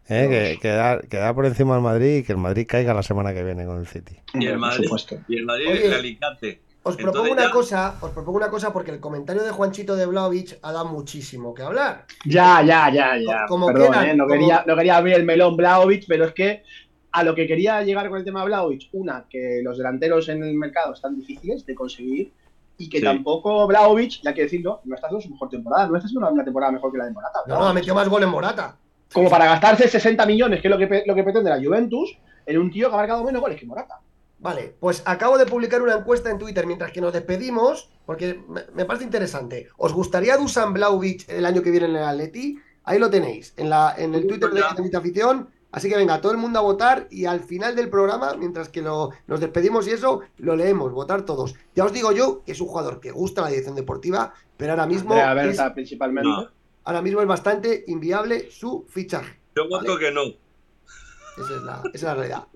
eh, que, quedar, quedar por encima del Madrid y que el Madrid caiga la semana que viene con el City. Y el Por Madrid, supuesto. y el Madrid Oye. el Alicante. Os Entonces propongo una ya- cosa, os propongo una cosa porque el comentario de Juanchito de Blaovic ha dado muchísimo que hablar. Ya, ya, ya, ya. Como Perdón, quedan, eh, no, como- quería, no quería abrir el melón Blaovic, pero es que a lo que quería llegar con el tema de Blaovic, una, que los delanteros en el mercado están difíciles de conseguir y que Sí. tampoco Blaovic, ya hay que decirlo, no está haciendo su mejor temporada, no está haciendo una, temporada mejor que la de Morata. No, ha metido más gol en Morata. Como para gastarse 60 millones, que es lo que, lo que pretende la Juventus, en un tío que ha marcado menos goles que Morata. Vale, pues acabo de publicar una encuesta en Twitter mientras que nos despedimos, porque me, me parece interesante. ¿Os gustaría Dusan Blaovic el año que viene en el Atleti? Ahí lo tenéis, en, la, en el Twitter de Bendita Afición. Así que venga, todo el mundo a votar y al final del programa, mientras que lo, nos despedimos y eso, lo leemos, votar todos. Ya os digo yo que es un jugador que gusta la dirección deportiva, pero ahora mismo, Andrea es, principalmente. No. ahora mismo es bastante inviable su fichaje. Yo voto que no. Esa es la, esa es la realidad.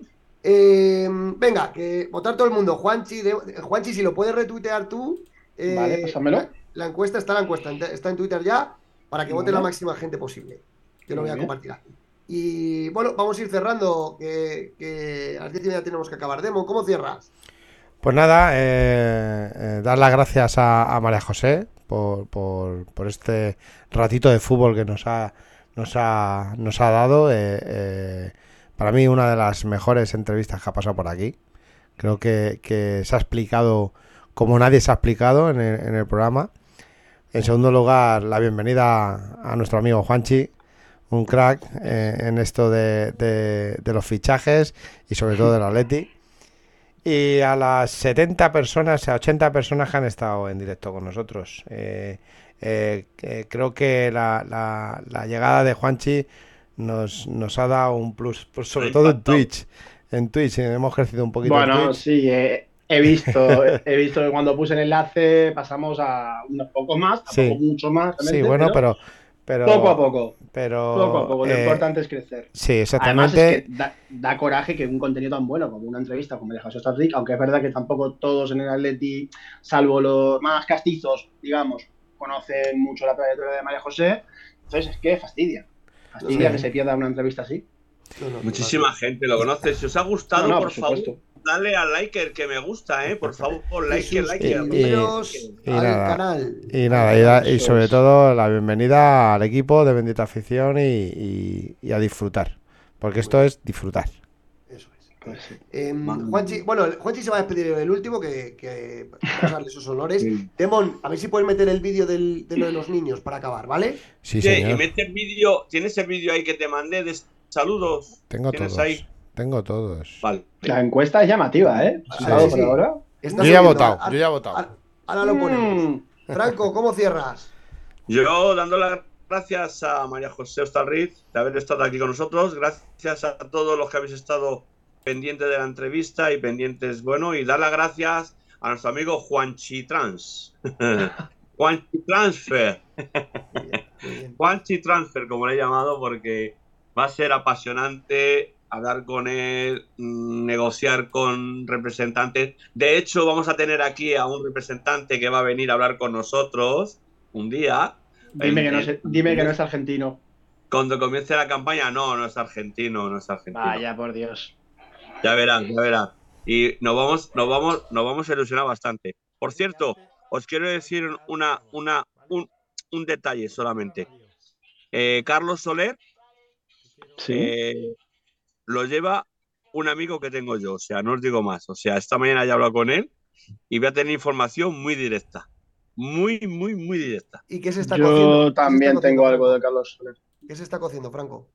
Eh, venga, que votar todo el mundo. Juanchi, de- Juanchi, si lo puedes retuitear tú. eh, Vale, pásamelo. La, la encuesta está la encuesta, en- está en Twitter ya, para que vote Vale. la máxima gente posible. Yo lo voy a compartir aquí. Y bueno, vamos a ir cerrando, que, que a las 10 y media tenemos que acabar. Demo, ¿cómo cierras? Pues nada, eh, eh, dar las gracias a, a María José por, por- por este ratito de fútbol que nos ha, nos ha, nos ha dado. eh, eh, para mí una de las mejores entrevistas que ha pasado por aquí. Creo que, se ha explicado como nadie se ha explicado en el, en el programa. En segundo lugar, la bienvenida a nuestro amigo Juanchi, un crack eh, en esto de, los fichajes y sobre todo del Atleti. Y a las 70 personas, a 80 personas que han estado en directo con nosotros. Eh, eh, creo que la, la- la llegada de Juanchi nos, nos ha dado un plus, pues, sobre todo en. Twitch. En Twitch, eh, hemos crecido un poquito en Bueno, sí, eh, he visto, (laughs) he visto que cuando puse el enlace pasamos a unos pocos más, Sí. tampoco mucho más. Sí, bueno, pero, pero, poco a poco, pero, poco a poco. Lo eh, importante es crecer. Sí, Además exactamente. es que da, da coraje que un contenido tan bueno como una entrevista como el de José Starrick, aunque es verdad que tampoco todos en el Atleti, salvo los más castizos, digamos, conocen mucho la trayectoria de María José, entonces es que fastidia. Fastidia Sí. que se pierda una entrevista así. No, no, Muchísima gente lo conoce. Si os ha gustado, No, no, por, por supuesto. favor, dale al like el que me gusta, ¿eh? Por favor, Y like, like. y- suscribiros y al nada. canal. Y nada, y, da- y Eso sobre todo la bienvenida al equipo de Bendita Afición y, y- y a disfrutar. Porque esto es disfrutar. Eso es. Pues sí. Eh, Madre Juanchi, bueno, Juanchi se va a despedir en el último, que, que vamos a darle sus honores. Demon, a ver si puedes meter el vídeo del- de lo de los niños para acabar, ¿vale? Sí, y señor. mete el vídeo, ¿tienes el vídeo ahí que te mandé de saludos? Tengo ¿Tienes todos. ahí? Tengo todos. Vale. La encuesta es llamativa, ¿eh? Sí, sí, por sí. ahora. Yo ya he votado, ahora- yo ya he votado. ahora- Ahora lo ponemos. Mm, Franco, ¿cómo cierras? Yo dando las gracias a María José Ostalriz de haber estado aquí con nosotros. Gracias a todos los que habéis estado pendientes de la entrevista y pendientes, bueno, y dar las gracias a nuestro amigo Juanchi Trans. (laughs) Juanchi Transfer. Juanchi Transfer, como le he llamado, porque va a ser apasionante hablar con él, mm, negociar con representantes. De hecho, vamos a tener aquí a un representante que va a venir a hablar con nosotros un día. dime, El- que no es, dime que no es argentino. Cuando comience la campaña, no, no es argentino, no es argentino. Vaya, por Dios. Ya verás, ya verás. Y nos vamos, nos vamos, nos vamos a ilusionar bastante. Por cierto, os quiero decir una, una, un, un detalle solamente. Eh, Carlos Soler Sí. eh, lo lleva un amigo que tengo yo, o sea, no os digo más. O sea, esta mañana ya he hablado con él y voy a tener información muy directa. Muy, muy, muy directa. ¿Y qué se está cociendo? ¿Qué Yo se está también cociendo, tengo algo de Carlos Soler. ¿Qué se está cociendo, Franco?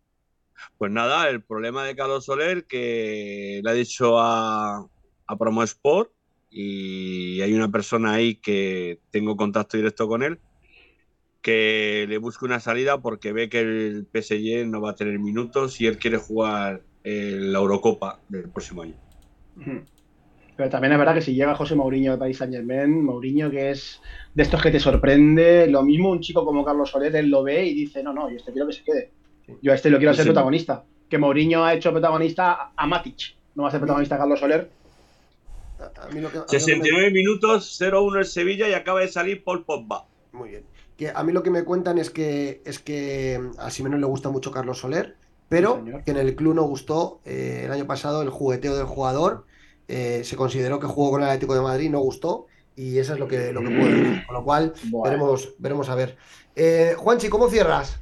Pues nada, el problema de Carlos Soler que le ha dicho a, a Promo Sport y hay una persona ahí que tengo contacto directo con él que le busque una salida porque ve que el PSG no va a tener minutos y él quiere jugar eh, la Eurocopa del próximo año. Pero también es verdad que si llega José Mourinho de Paris Saint Germain, Mourinho que es de estos que te sorprende, lo mismo un chico como Carlos Soler, él lo ve y dice, no, no, yo este quiero que se quede. Yo a este lo quiero Sí, hacer sí. protagonista. Que Mourinho ha hecho protagonista a- Matic, no va a ser protagonista a Carlos Soler. A- a mí lo que- a mí lo que me- 69 minutos, 0-1 el Sevilla y acaba de salir Paul Pogba. Muy bien. Que a mí lo que me cuentan es que es que a Simeone le gusta mucho Carlos Soler, pero Sí, que en el club no gustó eh, el año pasado el jugueteo del jugador. eh, se consideró que jugó con el Atlético de Madrid, no gustó, y eso es lo que, lo que puedo decir. Con lo cual, veremos, veremos a ver. Eh, Juanchi, ¿cómo cierras?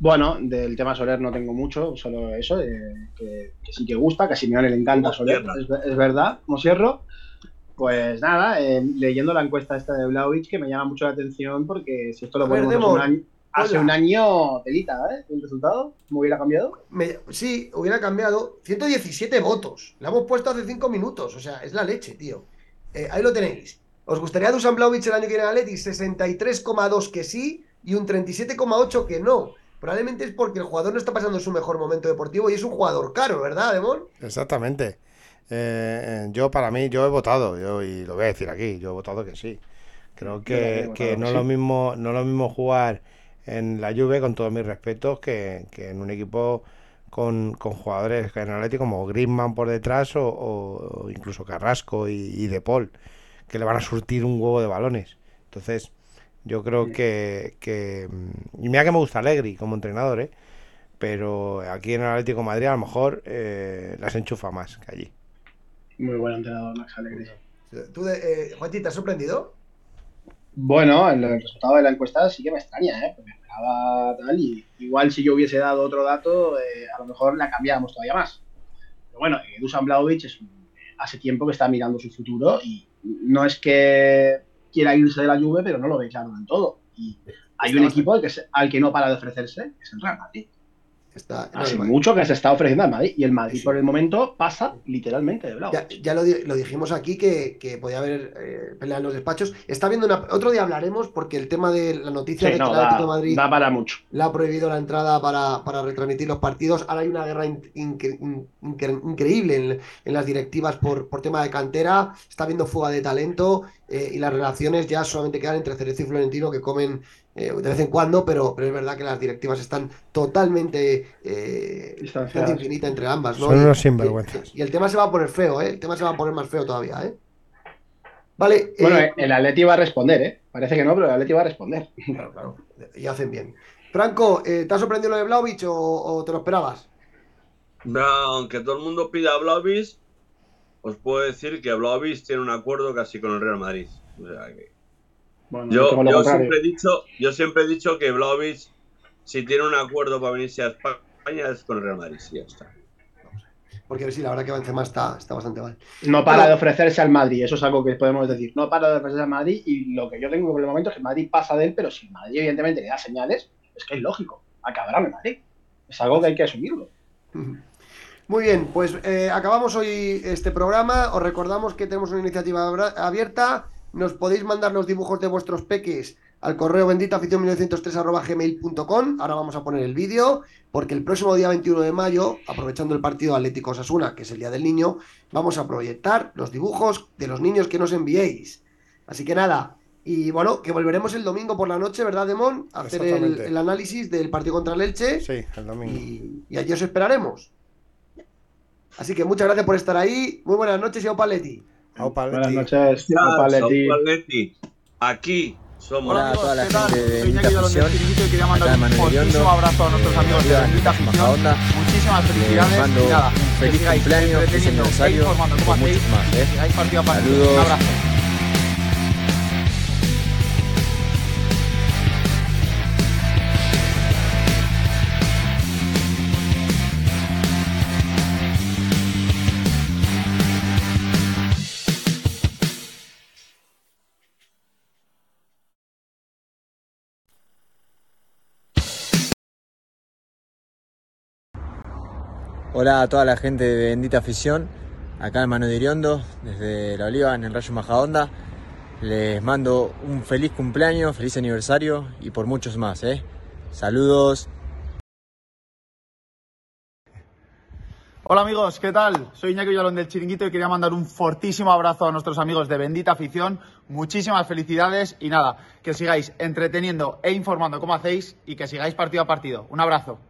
Bueno, del tema Soler no tengo mucho, solo eso, que, sí que gusta, que a Simeone le encanta Soler, es, verdad, como cierro. Pues nada, eh, leyendo la encuesta esta de Blaovic, que me llama mucho la atención porque si esto lo ponemos hace un año, hace un año telita, ¿eh? El resultado, ¿cómo hubiera cambiado? sí, hubiera cambiado 117 votos. La hemos puesto hace 5 minutos, o sea, es la leche, tío. Eh, ahí lo tenéis. ¿Os gustaría Dusan Blaovic el año que viene en Atleti? 63,2 que sí y un 37,8 que no. Probablemente es porque el jugador no está pasando su mejor momento deportivo y es un jugador caro, ¿verdad, Demón? Exactamente. Eh, yo, para mí, yo he votado, yo, y lo voy a decir aquí, yo he votado que sí. Creo que, no, es lo mismo, no lo mismo jugar en la Juve, con todos mis respetos, que, en un equipo con, jugadores en Atleti como Griezmann por detrás o, incluso Carrasco y, y De Paul, que le van a surtir un huevo de balones. Entonces, yo creo que, que. Y mira que me gusta Alegri como entrenador, ¿eh? Pero aquí en el Atlético de Madrid a lo mejor eh, las enchufa más que allí. Muy buen entrenador, Max Alegri. ¿Tú, eh, Juanchi, te has sorprendido? Bueno, el, resultado de la encuesta sí que me extraña, ¿eh? Porque esperaba tal y igual si yo hubiese dado otro dato, eh, a lo mejor la cambiábamos todavía más. Pero bueno, eh, Dusan Blaovic es hace tiempo que está mirando su futuro y no es que quiera irse de la Juve, pero no lo ve claro en todo. Y hay un equipo al que, al que no para de ofrecerse, que es el Real Madrid. Está, Hace mucho que se está ofreciendo al Madrid y el Madrid por el momento pasa literalmente de blanco. Ya, lo, dijimos aquí que, podía haber eh, pelea en los despachos. Está viendo una. Otro día hablaremos porque el tema de la noticia de que el Atlético de Madrid da para mucho. le ha prohibido la entrada para, para retransmitir los partidos. Ahora hay una guerra increíble en, las directivas por, por tema de cantera. Está habiendo fuga de talento eh, y las relaciones ya solamente quedan entre Cerezo y Florentino que comen eh, de vez en cuando, pero, pero es verdad que las directivas están totalmente eh, infinita entre ambas. ¿no? Son unos sinvergüenzas. Y, el tema se va a poner feo, ¿eh? El tema se va a poner más feo todavía, ¿eh? Vale. Bueno, eh, el Atleti va a responder, ¿eh? Parece que no, pero el Atleti va a responder. Claro, claro. Y hacen bien. Franco, ¿te ha sorprendido lo de Blaovic o, te lo esperabas? No, aunque todo el mundo pida a Blaovic, os puedo decir que Blaovic tiene un acuerdo casi con el Real Madrid. O sea que yo, siempre he dicho, yo siempre he dicho que Vlaovic, si tiene un acuerdo para venirse a España, es con el Real Madrid, sí, ya está. Porque sí, la verdad que Benzema está, está bastante mal. No para de ofrecerse al Madrid, eso es algo que podemos decir. No para de ofrecerse al Madrid y lo que yo tengo por el momento es que Madrid pasa de él, pero si Madrid evidentemente le da señales, es que es lógico, acabará en Madrid. Es algo que hay que asumirlo. Muy bien, pues eh, acabamos hoy este programa. Os recordamos que tenemos una iniciativa abierta nos podéis mandar los dibujos de vuestros peques al correo benditafición 1903 gmail.com. Ahora vamos a poner el vídeo, porque el próximo día 21 de mayo, aprovechando el partido Atlético Sasuna, que es el Día del Niño, vamos a proyectar los dibujos de los niños que nos enviéis. Así que nada, y bueno, que volveremos el domingo por la noche, ¿verdad, Demón? A hacer el, análisis del partido contra el Elche. Sí, el domingo. Y, y allí os esperaremos. Así que muchas gracias por estar ahí. Muy buenas noches y Opaletti. Buenas noches. Leti. Aquí somos. Hola a toda la gente de Bendita Afición. Y quería mandar un fortísimo abrazo a nuestros amigos de Bendita Afición. Muchísimas felicidades. mando un feliz cumpleaños, feliz aniversario y muchos más. ¿eh? Saludos. Un abrazo. Hola a toda la gente de Bendita Afición, acá en Mano de Iriondo, desde La Oliva, en el Rayo Majadonda. Les mando un feliz cumpleaños, feliz aniversario y por muchos más. ¿eh? Saludos. Hola amigos, ¿qué tal? Soy Iñaki Villalón del Chiringuito y quería mandar un fortísimo abrazo a nuestros amigos de Bendita Afición. Muchísimas felicidades y nada, que sigáis entreteniendo e informando como hacéis y que sigáis partido a partido. Un abrazo.